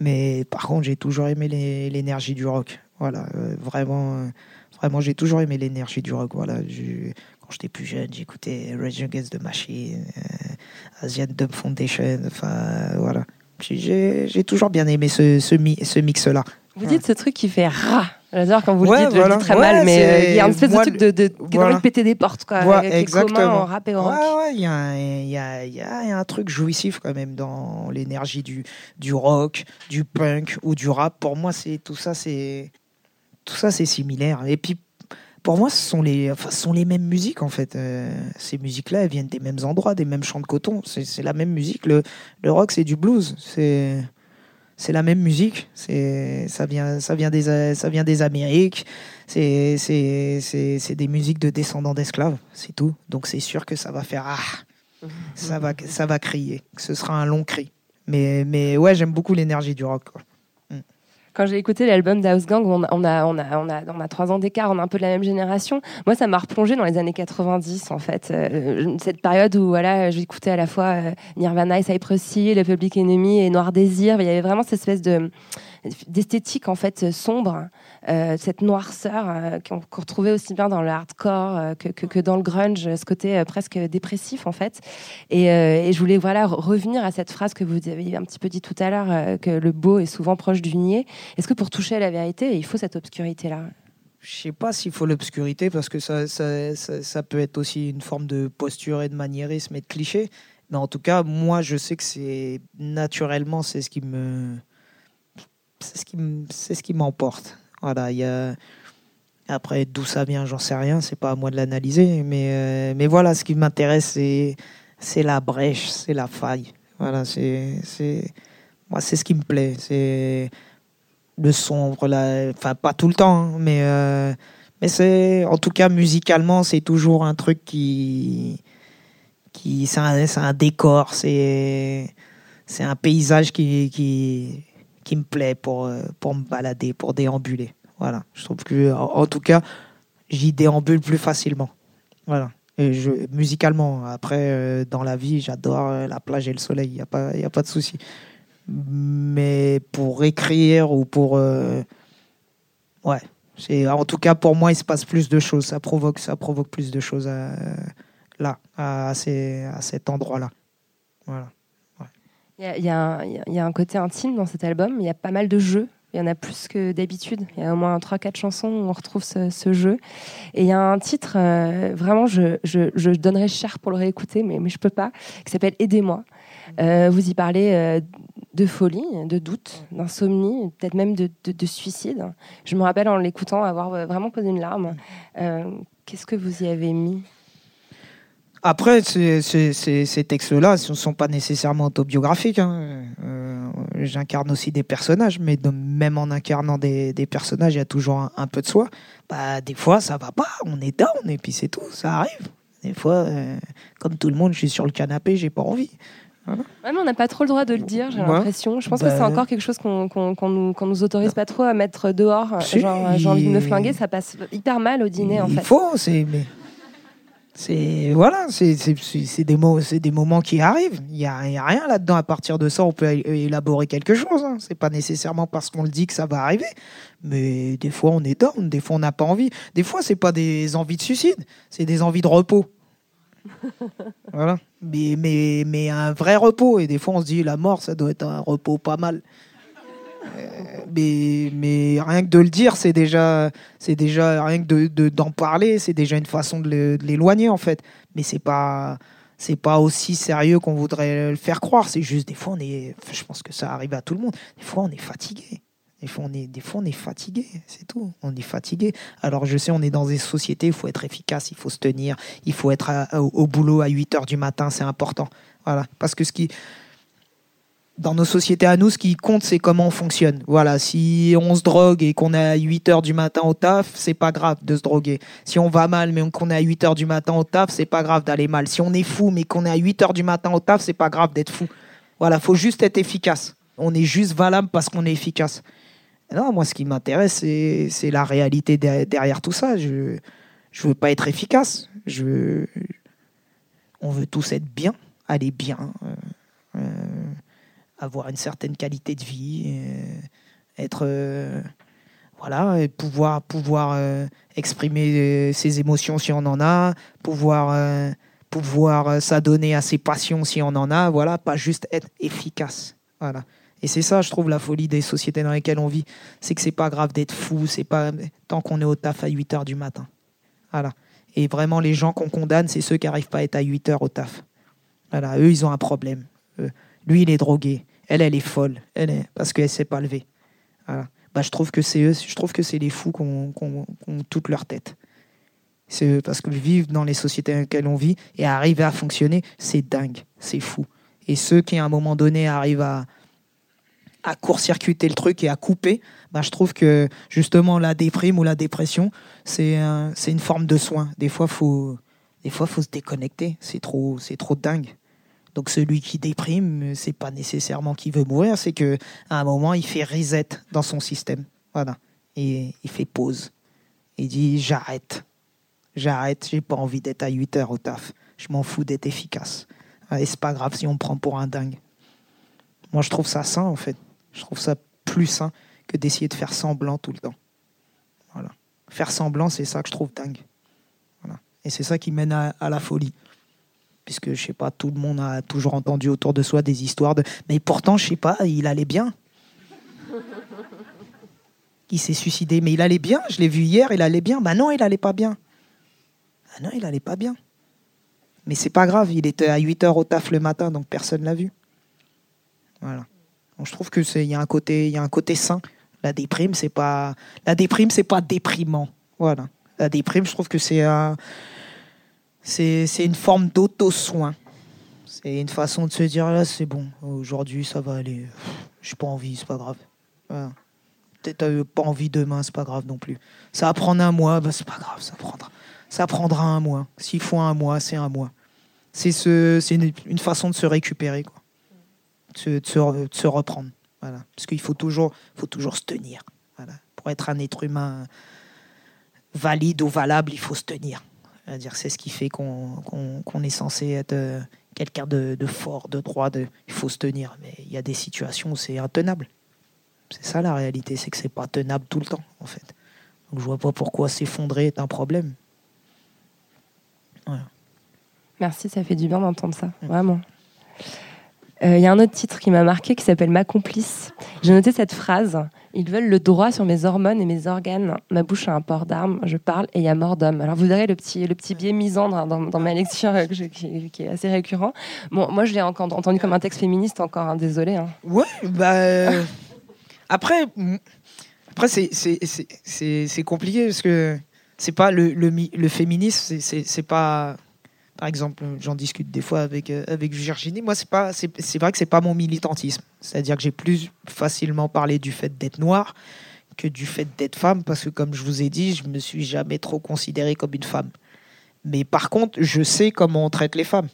mais par contre, j'ai toujours aimé l'énergie du rock. Voilà, euh, vraiment, euh, vraiment, j'ai toujours aimé l'énergie du rock. Voilà, quand j'étais plus jeune, j'écoutais Rage Against the Machine, euh, Asian Dub Foundation. Enfin, voilà. J'ai- toujours bien aimé ce, ce, mi- ce mix-là. Vous dites ce truc qui fait ra. J'adore quand vous Ouais, le dites, je voilà. le dis très Ouais, mal, mais euh, il y a une c'est- espèce moi, de truc de, de, qui a envie de péter des portes, quoi, Voilà, avec les communs exactement. en rap et au rock. Il y, un- y, y a- un truc jouissif quand même dans l'énergie du, du rock, du punk ou du rap. Pour moi, c'est tout ça, c'est tout ça, c'est similaire. Et puis, pour moi, ce sont les, enfin, ce sont les mêmes musiques en fait. Euh, ces musiques-là, elles viennent des mêmes endroits, des mêmes champs de coton. C'est c'est la même musique. Le, le rock, c'est du blues. C'est c'est la même musique. Ça vient, ça vient des, ça vient des Amériques. C'est des musiques de descendants d'esclaves. C'est tout. Donc c'est sûr que ça va faire ah, ça va ça va crier. Ce sera un long cri. Mais ouais, j'aime beaucoup l'énergie du rock. Quand j'ai écouté l'album d'House Gang, on a, on, a, on, a, on, a, trois ans d'écart, on est un peu de la même génération. Moi, ça m'a replongé dans les années 90, en fait. Euh, cette période où voilà, j'écoutais à la fois euh, Nirvana et Cypress Hill, Public Enemy et Noir Désir. Il y avait vraiment cette espèce de d'esthétique en fait sombre, euh, cette noirceur euh, qu'on retrouvait aussi bien dans le hardcore euh, que, dans le grunge, ce côté euh, presque dépressif en fait. Et, je voulais voilà re- revenir à cette phrase que vous avez un petit peu dit tout à l'heure, que le beau est souvent proche du niais. Est-ce que pour toucher à la vérité, il faut cette obscurité-là? Je sais pas s'il faut l'obscurité parce que ça, ça peut être aussi une forme de posture et de maniérisme et de cliché. Mais en tout cas, moi, je sais que c'est naturellement, c'est ce qui me, c'est ce qui, c'est ce qui m'emporte. Voilà, il a, Après, d'où ça vient, j'en sais rien, c'est pas à moi de l'analyser. Mais, euh, mais voilà, ce qui m'intéresse, c'est, c'est la brèche, c'est la faille. Voilà, c'est, c'est, moi, c'est ce qui me plaît. C'est le sombre, la... enfin, pas tout le temps, hein, mais, euh, mais c'est, en tout cas, musicalement, c'est toujours un truc qui. qui c'est, un, un décor, c'est, c'est un paysage qui, qui me plaît pour, euh, pour me balader, pour déambuler. Voilà, je trouve que, en, tout cas, j'y déambule plus facilement. Voilà. Et je, musicalement, après, euh, dans la vie, j'adore euh, la plage et le soleil, il n'y a, pas- y a pas de souci. Mais pour écrire ou pour. ouais. C'est, en tout cas, pour moi, il se passe plus de choses. Ça provoque, ça provoque plus de choses euh, là, à, ces- à cet endroit-là. Voilà. Il y a, un- côté intime dans cet album. Il y a pas mal de jeux. Il y en a plus que d'habitude. Il y a au moins 3-4 chansons où on retrouve ce, jeu. Et il y a un titre, euh, vraiment, je, je, donnerais cher pour le réécouter, mais, mais je peux pas, qui s'appelle Aidez-moi. Euh, vous y parlez euh, de folie, de doute, d'insomnie, peut-être même de, de- de suicide. Je me rappelle en l'écoutant avoir vraiment posé une larme. Qu'est-ce que vous y avez mis? Après, ces, ces- ces- ces textes-là ne sont pas nécessairement autobiographiques. hein. Euh, J'incarne aussi des personnages, mais de- même en incarnant des, des personnages, il y a toujours un, un peu de soi. Bah, des fois, ça va pas, on est down, et puis c'est tout, ça arrive. Des fois, euh, comme tout le monde, je suis sur le canapé, j'ai pas envie. Ouais, mais on n'a pas trop le droit de le dire, j'ai Ouais. l'impression. Je pense que Bah, c'est encore quelque chose qu'on qu'on qu'on nous, autorise pas trop à mettre dehors. Si, Genre, j'ai envie de me il- flinguer, ça passe hyper mal au dîner, en il fait. faut, c'est. mais- C'est voilà, c'est des, mo- c'est des moments qui arrivent. Il n'y a, il y a rien là-dedans. À partir de ça, on peut élaborer quelque chose. Hein. C'est pas nécessairement parce qu'on le dit que ça va arriver. Mais des fois, on est down. Des fois, on n'a pas envie. Des fois, c'est pas des envies de suicide. C'est des envies de repos. voilà. Mais, mais, mais un vrai repos. Et des fois, on se dit, la mort, ça doit être un repos pas mal. Euh, mais, mais rien que de le dire, c'est déjà, c'est déjà rien que de, de- d'en parler, c'est déjà une façon de, l'éloigner en fait. Mais c'est pas, c'est pas aussi sérieux qu'on voudrait le faire croire. C'est juste des fois on est, je pense que ça arrive à tout le monde. Des fois on est fatigué. Des fois on est, des fois on est fatigué, c'est tout. On est fatigué. Alors je sais, on est dans des sociétés, il faut être efficace, il faut se tenir, il faut être au, au boulot à 8 heures du matin, c'est important. Voilà, parce que ce qui, dans nos sociétés à nous, ce qui compte, c'est comment on fonctionne. Voilà, si on se drogue et qu'on est à 8 heures du matin au taf, c'est pas grave de se droguer. Si on va mal mais qu'on est à 8 heures du matin au taf, c'est pas grave d'aller mal. Si on est fou mais qu'on est à 8 heures du matin au taf, c'est pas grave d'être fou. Voilà, faut juste être efficace. On est juste valable parce qu'on est efficace. Non, moi, ce qui m'intéresse, c'est la réalité der- derrière tout ça. Je veux pas être efficace. On veut tous être bien, aller bien. euh, euh, avoir une certaine qualité de vie, euh, être euh, voilà, pouvoir pouvoir euh, exprimer ses émotions si on en a, pouvoir pouvoir s'adonner à ses passions si on en a, voilà, pas juste être efficace, voilà. Et c'est ça, je trouve, la folie des sociétés dans lesquelles on vit, c'est que c'est pas grave d'être fou, c'est pas tant qu'on est au taf à 8 heures du matin, voilà. Et vraiment, les gens qu'on condamne, c'est ceux qui n'arrivent pas à être à 8 heures au taf. Voilà, eux, ils ont un problème. Lui, il est drogué. Elle, elle est folle. Elle est... Parce qu'elle ne s'est pas levée. Voilà. Bah, je trouve que c'est eux, je trouve que c'est les fous qui ont, toute leur tête. C'est parce que vivre dans les sociétés dans lesquelles on vit et arriver à fonctionner, c'est dingue, c'est fou. Et ceux qui, à un moment donné, arrivent à, à court-circuiter le truc et à couper, bah, je trouve que justement la déprime ou la dépression, c'est un- une forme de soin. Des fois, faut, des fois, faut se déconnecter. C'est trop, c'est trop dingue. Donc celui qui déprime, c'est pas nécessairement qu'il veut mourir, c'est que à un moment il fait reset dans son système, voilà, et il fait pause. Il dit j'arrête, j'arrête, j'ai pas envie d'être à 8 heures au taf, je m'en fous d'être efficace. Et c'est pas grave si on me prend pour un dingue. Moi je trouve ça sain en fait, je trouve ça plus sain que d'essayer de faire semblant tout le temps. Voilà, faire semblant c'est ça que je trouve dingue. Voilà, et c'est ça qui mène à- à la folie puisque je sais pas, tout le monde a toujours entendu autour de soi des histoires de. Mais pourtant, je sais pas, il allait bien. Il s'est suicidé, mais il allait bien. Je l'ai vu hier, il allait bien. Bah non, il allait pas bien. Ah non, il allait pas bien. Mais c'est pas grave, il était à 8 heures au taf le matin, donc personne l'a vu. Voilà. Donc je trouve que c'est il y a un côté il y a un côté sain. La déprime, c'est pas la déprime, c'est pas déprimant. Voilà. La déprime, je trouve que c'est un- c'est une forme d'auto-soin. C'est une façon de se dire là, c'est bon, aujourd'hui ça va aller. J'ai pas envie, c'est pas grave. Voilà. Peut-être t'as pas envie demain, c'est pas grave non plus. Ça va prendre un mois, bah, c'est pas grave, ça prendra. Ça prendra un mois. S'il faut un mois, c'est un mois. C'est ce, une, une façon de se récupérer, quoi. De, se- de se reprendre. Voilà. Parce qu'il faut toujours, faut toujours se tenir. Voilà. Pour être un être humain valide ou valable, il faut se tenir. C'est-à-dire, c'est ce qui fait qu'on est censé être euh, quelqu'un de, de fort, de droit. De, il faut se tenir. Mais il y a des situations où c'est intenable. C'est ça la réalité, c'est que c'est pas tenable tout le temps, en fait. Donc je vois pas pourquoi s'effondrer est un problème. Merci, ça fait du bien d'entendre ça, vraiment. Euh, Il y a un autre titre qui m'a marqué qui s'appelle Ma complice. J'ai noté cette phrase Ils veulent le droit sur mes hormones et mes organes. Ma bouche a un port d'armes. Je parle et il y a mort d'homme. Alors vous verrez le petit, le petit biais misandre dans, dans ma lecture euh, qui, est assez récurrent. Bon, moi je l'ai encore entendu comme un texte féministe encore, hein, désolé. hein. Ouais, bah. euh, après, mm, après c'est- compliqué parce que c'est pas le, le, le féminisme, c'est pas. Par exemple, j'en discute des fois avec, euh, avec Virginie. Moi, c'est pas, c'est vrai que c'est pas mon militantisme. C'est-à-dire que j'ai plus facilement parlé du fait d'être noir que du fait d'être femme, parce que comme je vous ai dit, je me suis jamais trop considéré comme une femme. Mais par contre, je sais comment on traite les femmes,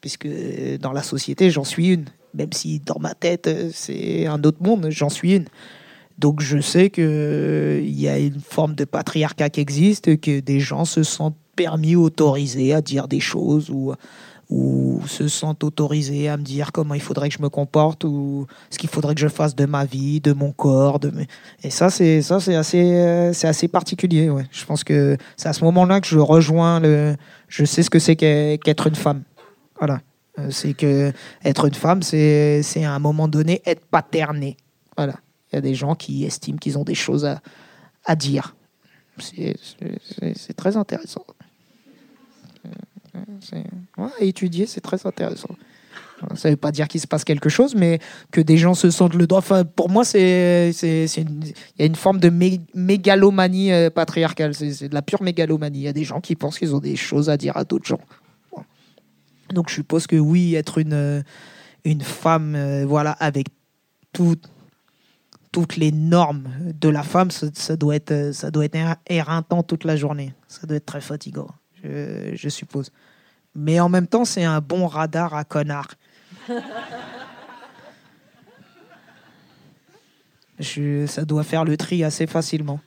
puisque euh, dans la société, j'en suis une. Même si dans ma tête, euh, c'est un autre monde, j'en suis une. Donc je sais que euh, il y a une forme de patriarcat qui existe, que des gens se sentent permis, autorisés à dire des choses ou ou se sentent autorisés à me dire comment il faudrait que je me comporte ou ce qu'il faudrait que je fasse de ma vie, de mon corps, de et ça c'est assez euh, assez particulier. Ouais. Je pense que c'est à ce moment-là que je rejoins le, je sais ce que c'est qu'être une femme. Voilà, Euh, c'est que être une femme c'est à un moment donné être paterné. Voilà, il y a des gens qui estiment qu'ils ont des choses à à dire. C'est très intéressant. Étudier, c'est très intéressant. Ça ne veut pas dire qu'il se passe quelque chose, mais que des gens se sentent le droit. Enfin, pour moi, c'est, il y a une forme de mé- mégalomanie euh, patriarcale. C'est, de la pure mégalomanie. Il y a des gens qui pensent qu'ils ont des choses à dire à d'autres gens. Donc, je suppose que oui, être une, euh, une femme, euh, voilà, avec tout- toutes les normes de la femme, ça, ça doit être, ça doit être érein- éreintant toute la journée. Ça doit être très fatigant, je, suppose. Mais en même temps, c'est un bon radar à connard. Ça doit faire le tri assez facilement.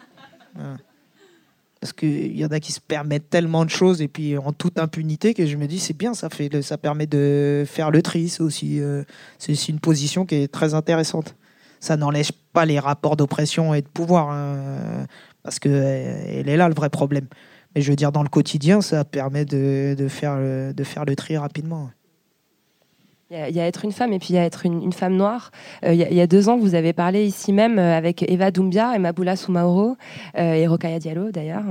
Parce qu'il y en a qui se permettent tellement de choses et puis en toute impunité que je me dis c'est bien, ça, fait, ça permet de faire le tri. C'est aussi, euh, c'est aussi une position qui est très intéressante. Ça n'enlève pas les rapports d'oppression et de pouvoir, hein, parce que euh, est là le vrai problème. Mais je veux dire, dans le quotidien, ça permet de, faire, le, tri rapidement. Il y, a, être une femme et puis il y a être une, femme noire. Euh, il, y a, deux ans, vous avez parlé ici même euh, avec Eva Doumbia et Maboula Soumaoro euh, et Rokhaya Diallo d'ailleurs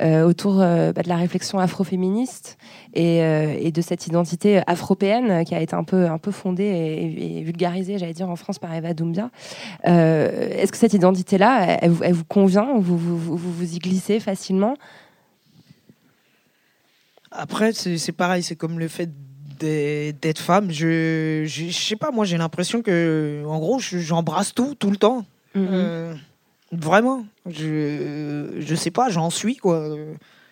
euh, autour euh, bah, de la réflexion afroféministe et, euh, et de cette identité afropéenne euh, qui a été un peu, fondée et, vulgarisée, j'allais dire, en France par Eva Doumbia. Euh, Est-ce que cette identité-là, elle, vous- convient? Vous vous y glissez facilement? Après, c'est pareil, c'est comme le fait d'être femme. Je, je, je sais pas, moi j'ai l'impression que, en gros, je- j'embrasse tout, tout le temps. Mhm. Euh, vraiment. Je, je sais pas, j'en suis quoi.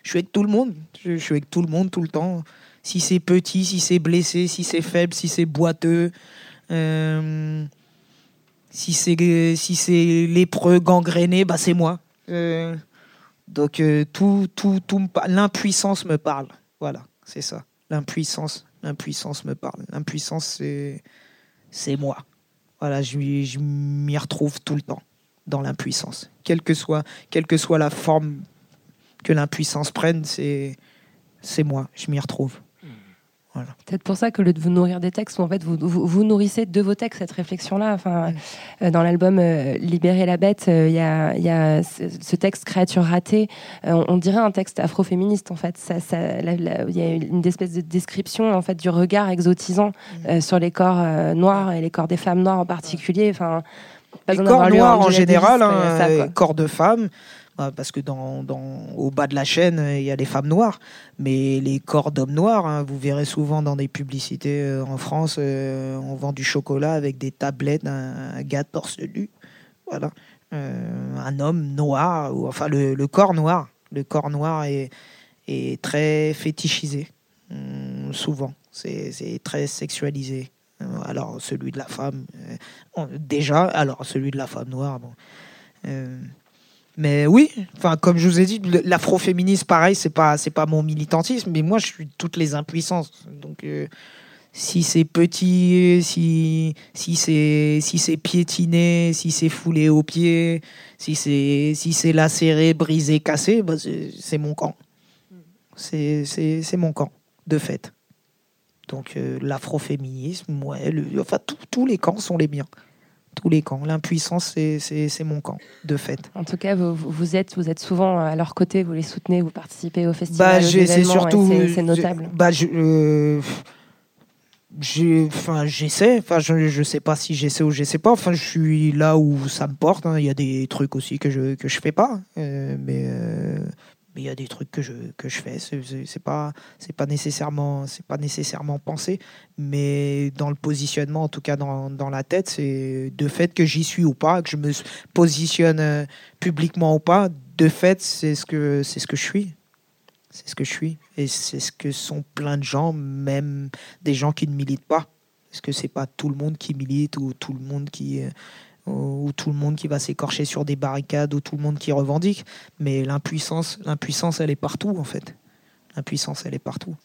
Je suis avec tout le monde. Je, je suis avec tout le monde tout le temps. Si c'est petit, si c'est blessé, si c'est faible, si c'est boiteux, euh, si c'est si c'est lépreux, gangréné, bah c'est moi. Euh, donc euh, tout, tout, tout l'impuissance me parle. Voilà, c'est ça. L'impuissance, l'impuissance me parle. L'impuissance, c'est moi. Voilà, je, m'y- retrouve tout le temps dans l'impuissance. Quelle que soit, quelle que soit la forme que l'impuissance prenne, c'est moi. Je m'y retrouve. Peut-être pour ça que le de vous nourrir des textes, en fait, vous, vous, vous nourrissez de vos textes cette réflexion-là. Enfin, euh, dans l'album euh, Libérer la bête, euh, il y, a, il y a ce, ce texte Créature ratée. Euh, on, on dirait un texte afroféministe, en fait. Ça, ça, Il y a une espèce de description, en fait, du regard exotisant sur les corps noirs et les corps des femmes noires en particulier. Enfin, Les corps noirs en général, hein, ça, corps de femme. Ah, Parce que dans, au bas de la chaîne, il y a les femmes noires. Mais les corps d'hommes noirs, hein, vous verrez souvent dans des publicités euh, en France, euh, on vend du chocolat avec des tablettes, un, un gars torse nu. Voilà. Euh, un homme noir, ou enfin le, corps noir. Le corps noir est, est très fétichisé, hum, souvent. C'est très sexualisé. Alors, celui de la femme, déjà, alors celui de la femme noire, bon. Mais oui, enfin, comme je vous ai dit, l'afroféminisme, pareil, c'est pas, c'est pas mon militantisme, mais moi, je suis toutes les impuissances. Donc, euh, si c'est petit, si, si c'est, si c'est piétiné, si c'est foulé aux pieds, si c'est, si c'est lacéré, brisé, cassé, bah, c'est mon camp. C'est, c'est, mon camp, de fait. Donc, euh, l'afroféminisme, ouais, enfin, tous les camps sont les miens. Tous les camps. L'impuissance, c'est, mon camp, de fait. En tout cas, vous, vous êtes, vous êtes souvent à leur côté, vous les soutenez, vous participez au festival, Bah, c'est surtout. c'est- notable. Bah, je, euh, enfin, j'essaie. Enfin, je, je sais pas si j'essaie ou je sais pas. Enfin, je suis là où ça me porte. hein. Il y a des trucs aussi que je que je fais pas, euh, mais euh, mais il y a des trucs que je que je fais. C'est pas pas nécessairement pas nécessairement pensé, mais dans le positionnement, en tout cas dans, dans la tête, c'est de fait que j'y suis ou pas, que je me positionne euh, publiquement ou pas. De fait, c'est ce que c'est ce que je suis. C'est ce que je suis. Et c'est ce que sont plein de gens, même des gens qui ne militent pas. Parce que c'est pas tout le monde qui milite ou tout le monde qui, euh, ou tout le monde qui va s'écorcher sur des barricades ou tout le monde qui revendique. Mais l'impuissance, l'impuissance, elle est partout en fait. L'impuissance, elle est partout.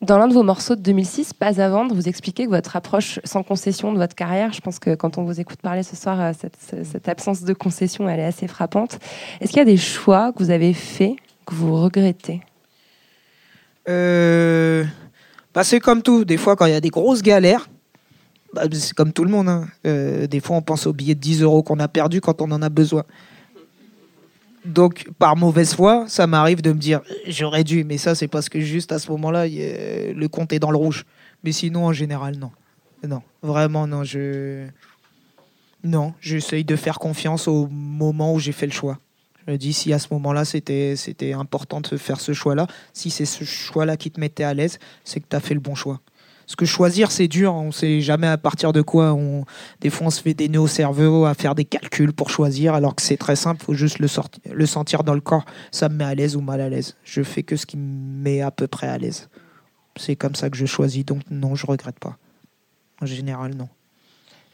Dans l'un de vos morceaux de 2006, Pas à vendre, vous expliquez que votre approche sans concession de votre carrière, je pense que quand on vous écoute parler ce soir, euh, cette, ce- cette absence de concession, elle est assez frappante. Est-ce qu'il y a des choix que vous avez faits que vous regrettez? Euh, bah, c'est comme tout. Des fois, quand il y a des grosses galères, bah, c'est comme tout le monde. hein. Euh, des fois, on pense aux billets de 10 euros qu'on a perdus quand on en a besoin. Donc, par mauvaise foi, ça m'arrive de me dire j'aurais dû, mais ça, c'est parce que juste à ce moment-là, le compte est dans le rouge. Mais sinon, en général, non. Non, vraiment, non. Je. Non, j'essaye de faire confiance au moment où j'ai fait le choix. Je me dis si à ce moment-là, c'était important de faire ce choix-là, si c'est ce choix-là qui te mettait à l'aise, c'est que tu as fait le bon choix. Parce que choisir, c'est dur. On sait jamais à partir de quoi. On... Des fois, on se fait des nœuds au cerveau à faire des calculs pour choisir, alors que c'est très simple. Il faut juste le, le sentir dans le corps. Ça me met à l'aise ou mal à l'aise. Je fais que ce qui me met à peu près à l'aise. C'est comme ça que je choisis. Donc, non, je regrette pas. En général, non.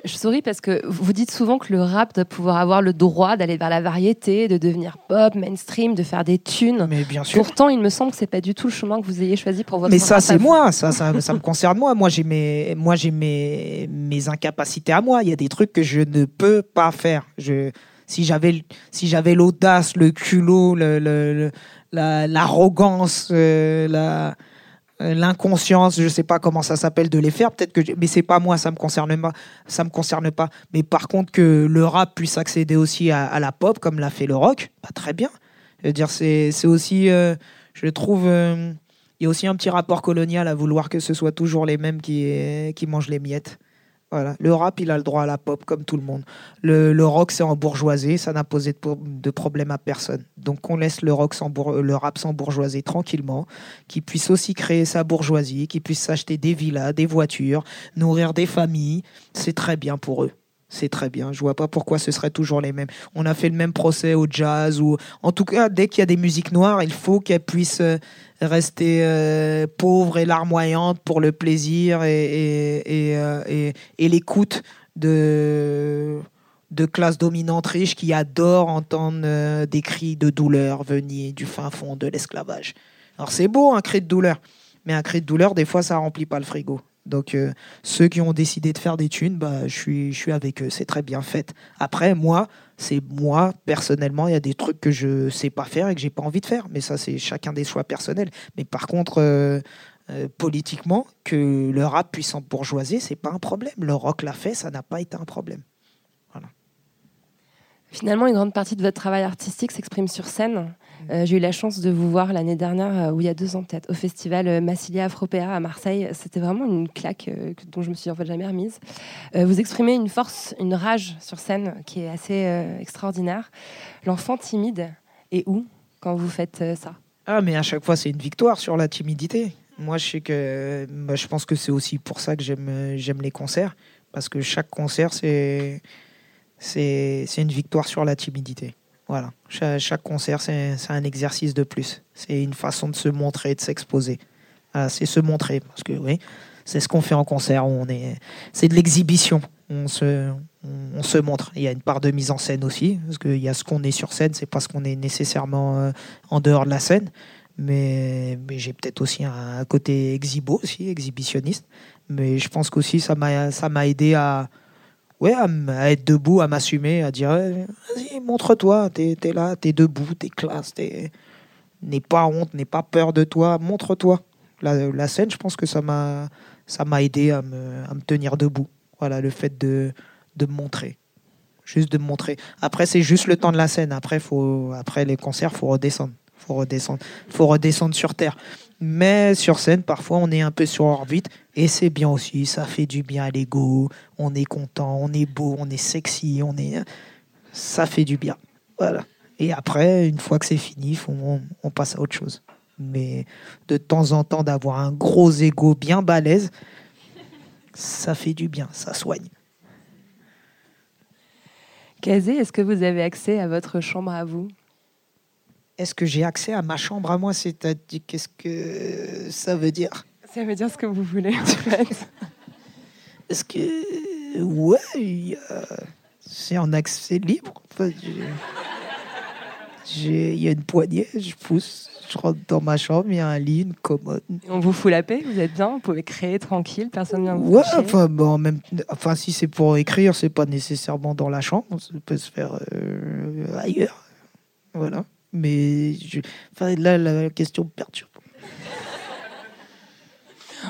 Je souris parce que vous dites souvent que le rap doit pouvoir avoir le droit d'aller vers la variété, de devenir pop, mainstream, de faire des tunes. Mais bien sûr. Pourtant, il me semble que c'est pas du tout le chemin que vous ayez choisi pour votre Mais ça, c'est moi. Ça, ça, ça me concerne moi. Moi, j'ai mes, moi, j'ai mes, mes incapacités à moi. Il y a des trucs que je ne peux pas faire. Je, si j'avais, si j'avais l'audace, le culot, le, le- le- la, l'inconscience, je sais pas comment ça s'appelle de les faire. Peut-être que, mais c'est pas moi. Ça me concerne pas. Ça me concerne pas. Mais par contre, que le rap puisse accéder aussi à, la pop, comme l'a fait le rock, bah, très bien. Je veux dire, c'est, c'est aussi, euh, je trouve. euh, il y a aussi un petit rapport colonial à vouloir que ce soit toujours les mêmes qui, qui mangent les miettes. Voilà. Le rap, il a le droit à la pop comme tout le monde. Le, le rock, c'est en bourgeoisie, ça n'a posé de, problème à personne. Donc on laisse le, rock le rap sans bourgeoisie tranquillement, qui puisse aussi créer sa bourgeoisie, qui puisse s'acheter des villas, des voitures, nourrir des familles. C'est très bien pour eux. C'est très bien. Je vois pas pourquoi ce serait toujours les mêmes. On a fait le même procès au jazz ou, en tout cas, dès qu'il y a des musiques noires, il faut qu'elles puissent euh, rester euh, pauvres et larmoyantes pour le plaisir et, euh, l'écoute de de classes dominantes riches qui adorent entendre des cris de douleur venir du fin fond de l'esclavage. Alors c'est beau un cri de douleur, mais un cri de douleur des fois ça remplit pas le frigo. Donc euh, ceux qui ont décidé de faire des thunes, bah, je suis je suis avec eux, c'est très bien fait. Après moi, c'est moi personnellement, il y a des trucs que je sais pas faire et que j'ai pas envie de faire, mais ça c'est chacun des choix personnels. Mais par contre euh, euh, politiquement, que le rap puisse en bourgeoisie, c'est pas un problème. Le rock l'a fait, ça n'a pas été un problème. Finalement, une grande partie de votre travail artistique s'exprime sur scène. Euh, J'ai eu la chance de vous voir l'année dernière, euh, ou il y a deux ans peut-être, au festival euh, Massilia Afropéa à Marseille. C'était vraiment une claque que- dont je me suis en fait jamais remise. Vous exprimez une force, une rage sur scène qui est assez extraordinaire. L'enfant timide est où quand vous faites ça? Ah, mais à chaque fois, c'est une victoire sur la timidité. Moi, je bah, pense que c'est aussi pour ça que j'aime les concerts. Parce que chaque concert, c'est une victoire sur la timidité. Voilà. Cha- Chaque, concert, c'est un exercice de plus. C'est une façon de se montrer, de s'exposer. C'est se montrer. Parce que, oui, c'est ce qu'on fait en concert. On est, c'est de l'exhibition. On se, on, se montre. Il y a une part de mise en scène aussi. Parce qu'il y a ce qu'on est sur scène, c'est pas ce qu'on est nécessairement euh, en dehors de la scène. Mais, mais j'ai peut-être aussi un, un côté exhibo aussi, exhibitionniste. Mais je pense qu'aussi ça m'a ça m'a aidé à, ouais, à, être debout, à m'assumer, à dire eh, vas-y, montre-toi, t'es es là, t'es debout, t'es classe, n'aie pas honte, n'aie pas peur de toi, montre-toi. La, scène, je pense que ça m'a aidé à me, tenir debout. Voilà, le fait de, de me montrer. Juste de me montrer. Après, c'est juste le temps de la scène. Après les concerts, faut redescendre. Faut redescendre. Faut redescendre sur terre. Mais sur scène, parfois, on est un peu sur orbite. Et c'est bien aussi. Ça fait du bien à l'ego. On est content, on est beau, on est sexy, on est. Ça fait du bien. Et après, une fois que c'est fini, on passe à autre chose. Mais de temps en temps, d'avoir un gros ego bien balèze, ça fait du bien, ça soigne. Kazé, est-ce que vous avez accès à votre chambre à vous? Est-ce que j'ai accès à ma chambre à moi C'est-à-dire, qu'est-ce que ça veut dire? Ça veut dire ce que vous voulez en fait. Est-ce que. Ouais, a- c'est en accès libre. Enfin, Il y a une poignée, je pousse, je rentre dans ma chambre, il y a un lit, une commode. On vous fout la paix, vous êtes bien, vous pouvez créer tranquille, personne vient vous Ouais, enfin, bon, même, enfin, si c'est pour écrire, c'est pas nécessairement dans la chambre, ça peut se faire euh, ailleurs. Voilà. Mais je- enfin, là, la question me perturbe.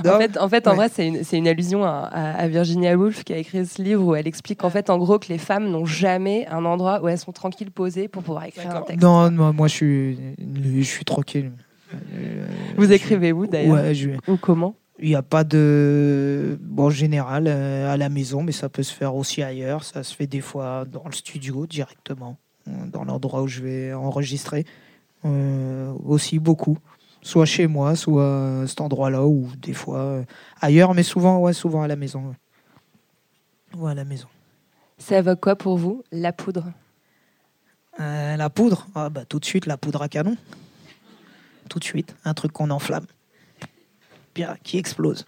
En fait, en, fait, en Ouais. vrai, c'est une, allusion à, Virginia Woolf qui a écrit ce livre où elle explique en fait, en gros, que les femmes n'ont jamais un endroit où elles sont tranquilles, posées pour pouvoir écrire un texte. Non, non, moi je suis, je suis tranquille. Euh, Vous je- écrivez où d'ailleurs Ouais, je- Ou comment il n'y a pas de. Bon, en général, euh, à la maison, mais ça peut se faire aussi ailleurs. Ça se fait des fois dans le studio directement, dans l'endroit où je vais enregistrer. Euh, aussi beaucoup. Soit chez moi, soit à cet endroit-là, ou des fois euh, ailleurs, mais souvent, ouais, souvent à la maison. ouais. Ouais, à la maison. Ça évoque quoi pour vous La poudre? Euh, la poudre, ah, bah, tout de suite, la poudre à canon. Tout de suite, un truc qu'on enflamme. Bien, qui explose.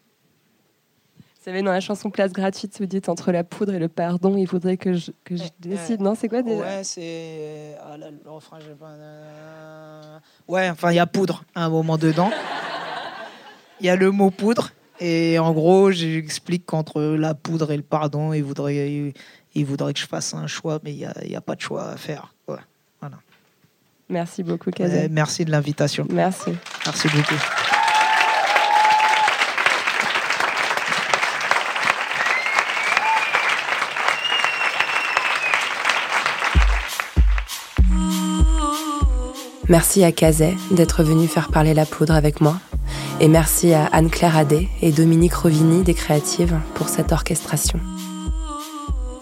Vous savez, dans la chanson Place gratuite, vous dites entre la poudre et le pardon, il faudrait que je, que je décide. Non, c'est quoi déjà Ouais, c'est. Ah là, le refrain, j'ai pas. euh, Ouais, enfin, il y a poudre à un moment dedans. Il y a le mot poudre. Et en gros, j'explique qu'entre la poudre et le pardon, il voudrait, il voudrait que je fasse un choix, mais il n'y a, y a pas de choix à faire. Ouais. Merci beaucoup, Kazé. Euh, merci de l'invitation. Merci. Merci beaucoup. Merci à Kazet d'être venu faire parler la poudre avec moi. Et merci à Anne-Claire Adé et Dominique Rovini des Créatives pour cette orchestration.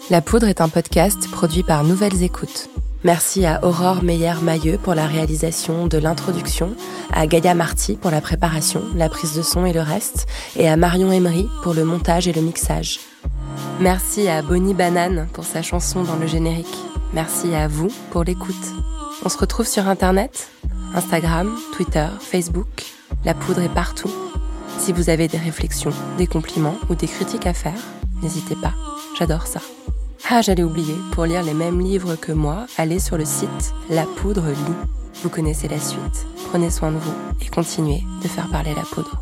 La poudre est un podcast produit par Nouvelles Écoutes. Merci à Aurore Meyer-Mailleux pour la réalisation de l'introduction, à Gaïa Marty pour la préparation, la prise de son et le reste, et à Marion Emery pour le montage et le mixage. Merci à Bonnie Banane pour sa chanson dans le générique. Merci à vous pour l'écoute. On se retrouve sur Internet, Instagram, Twitter, Facebook. La poudre est partout. Si vous avez des réflexions, des compliments ou des critiques à faire, n'hésitez pas. J'adore ça. Ah, j'allais oublier, pour lire les mêmes livres que moi, allez sur le site La Poudre Lit. Vous connaissez la suite. Prenez soin de vous et continuez de faire parler la poudre.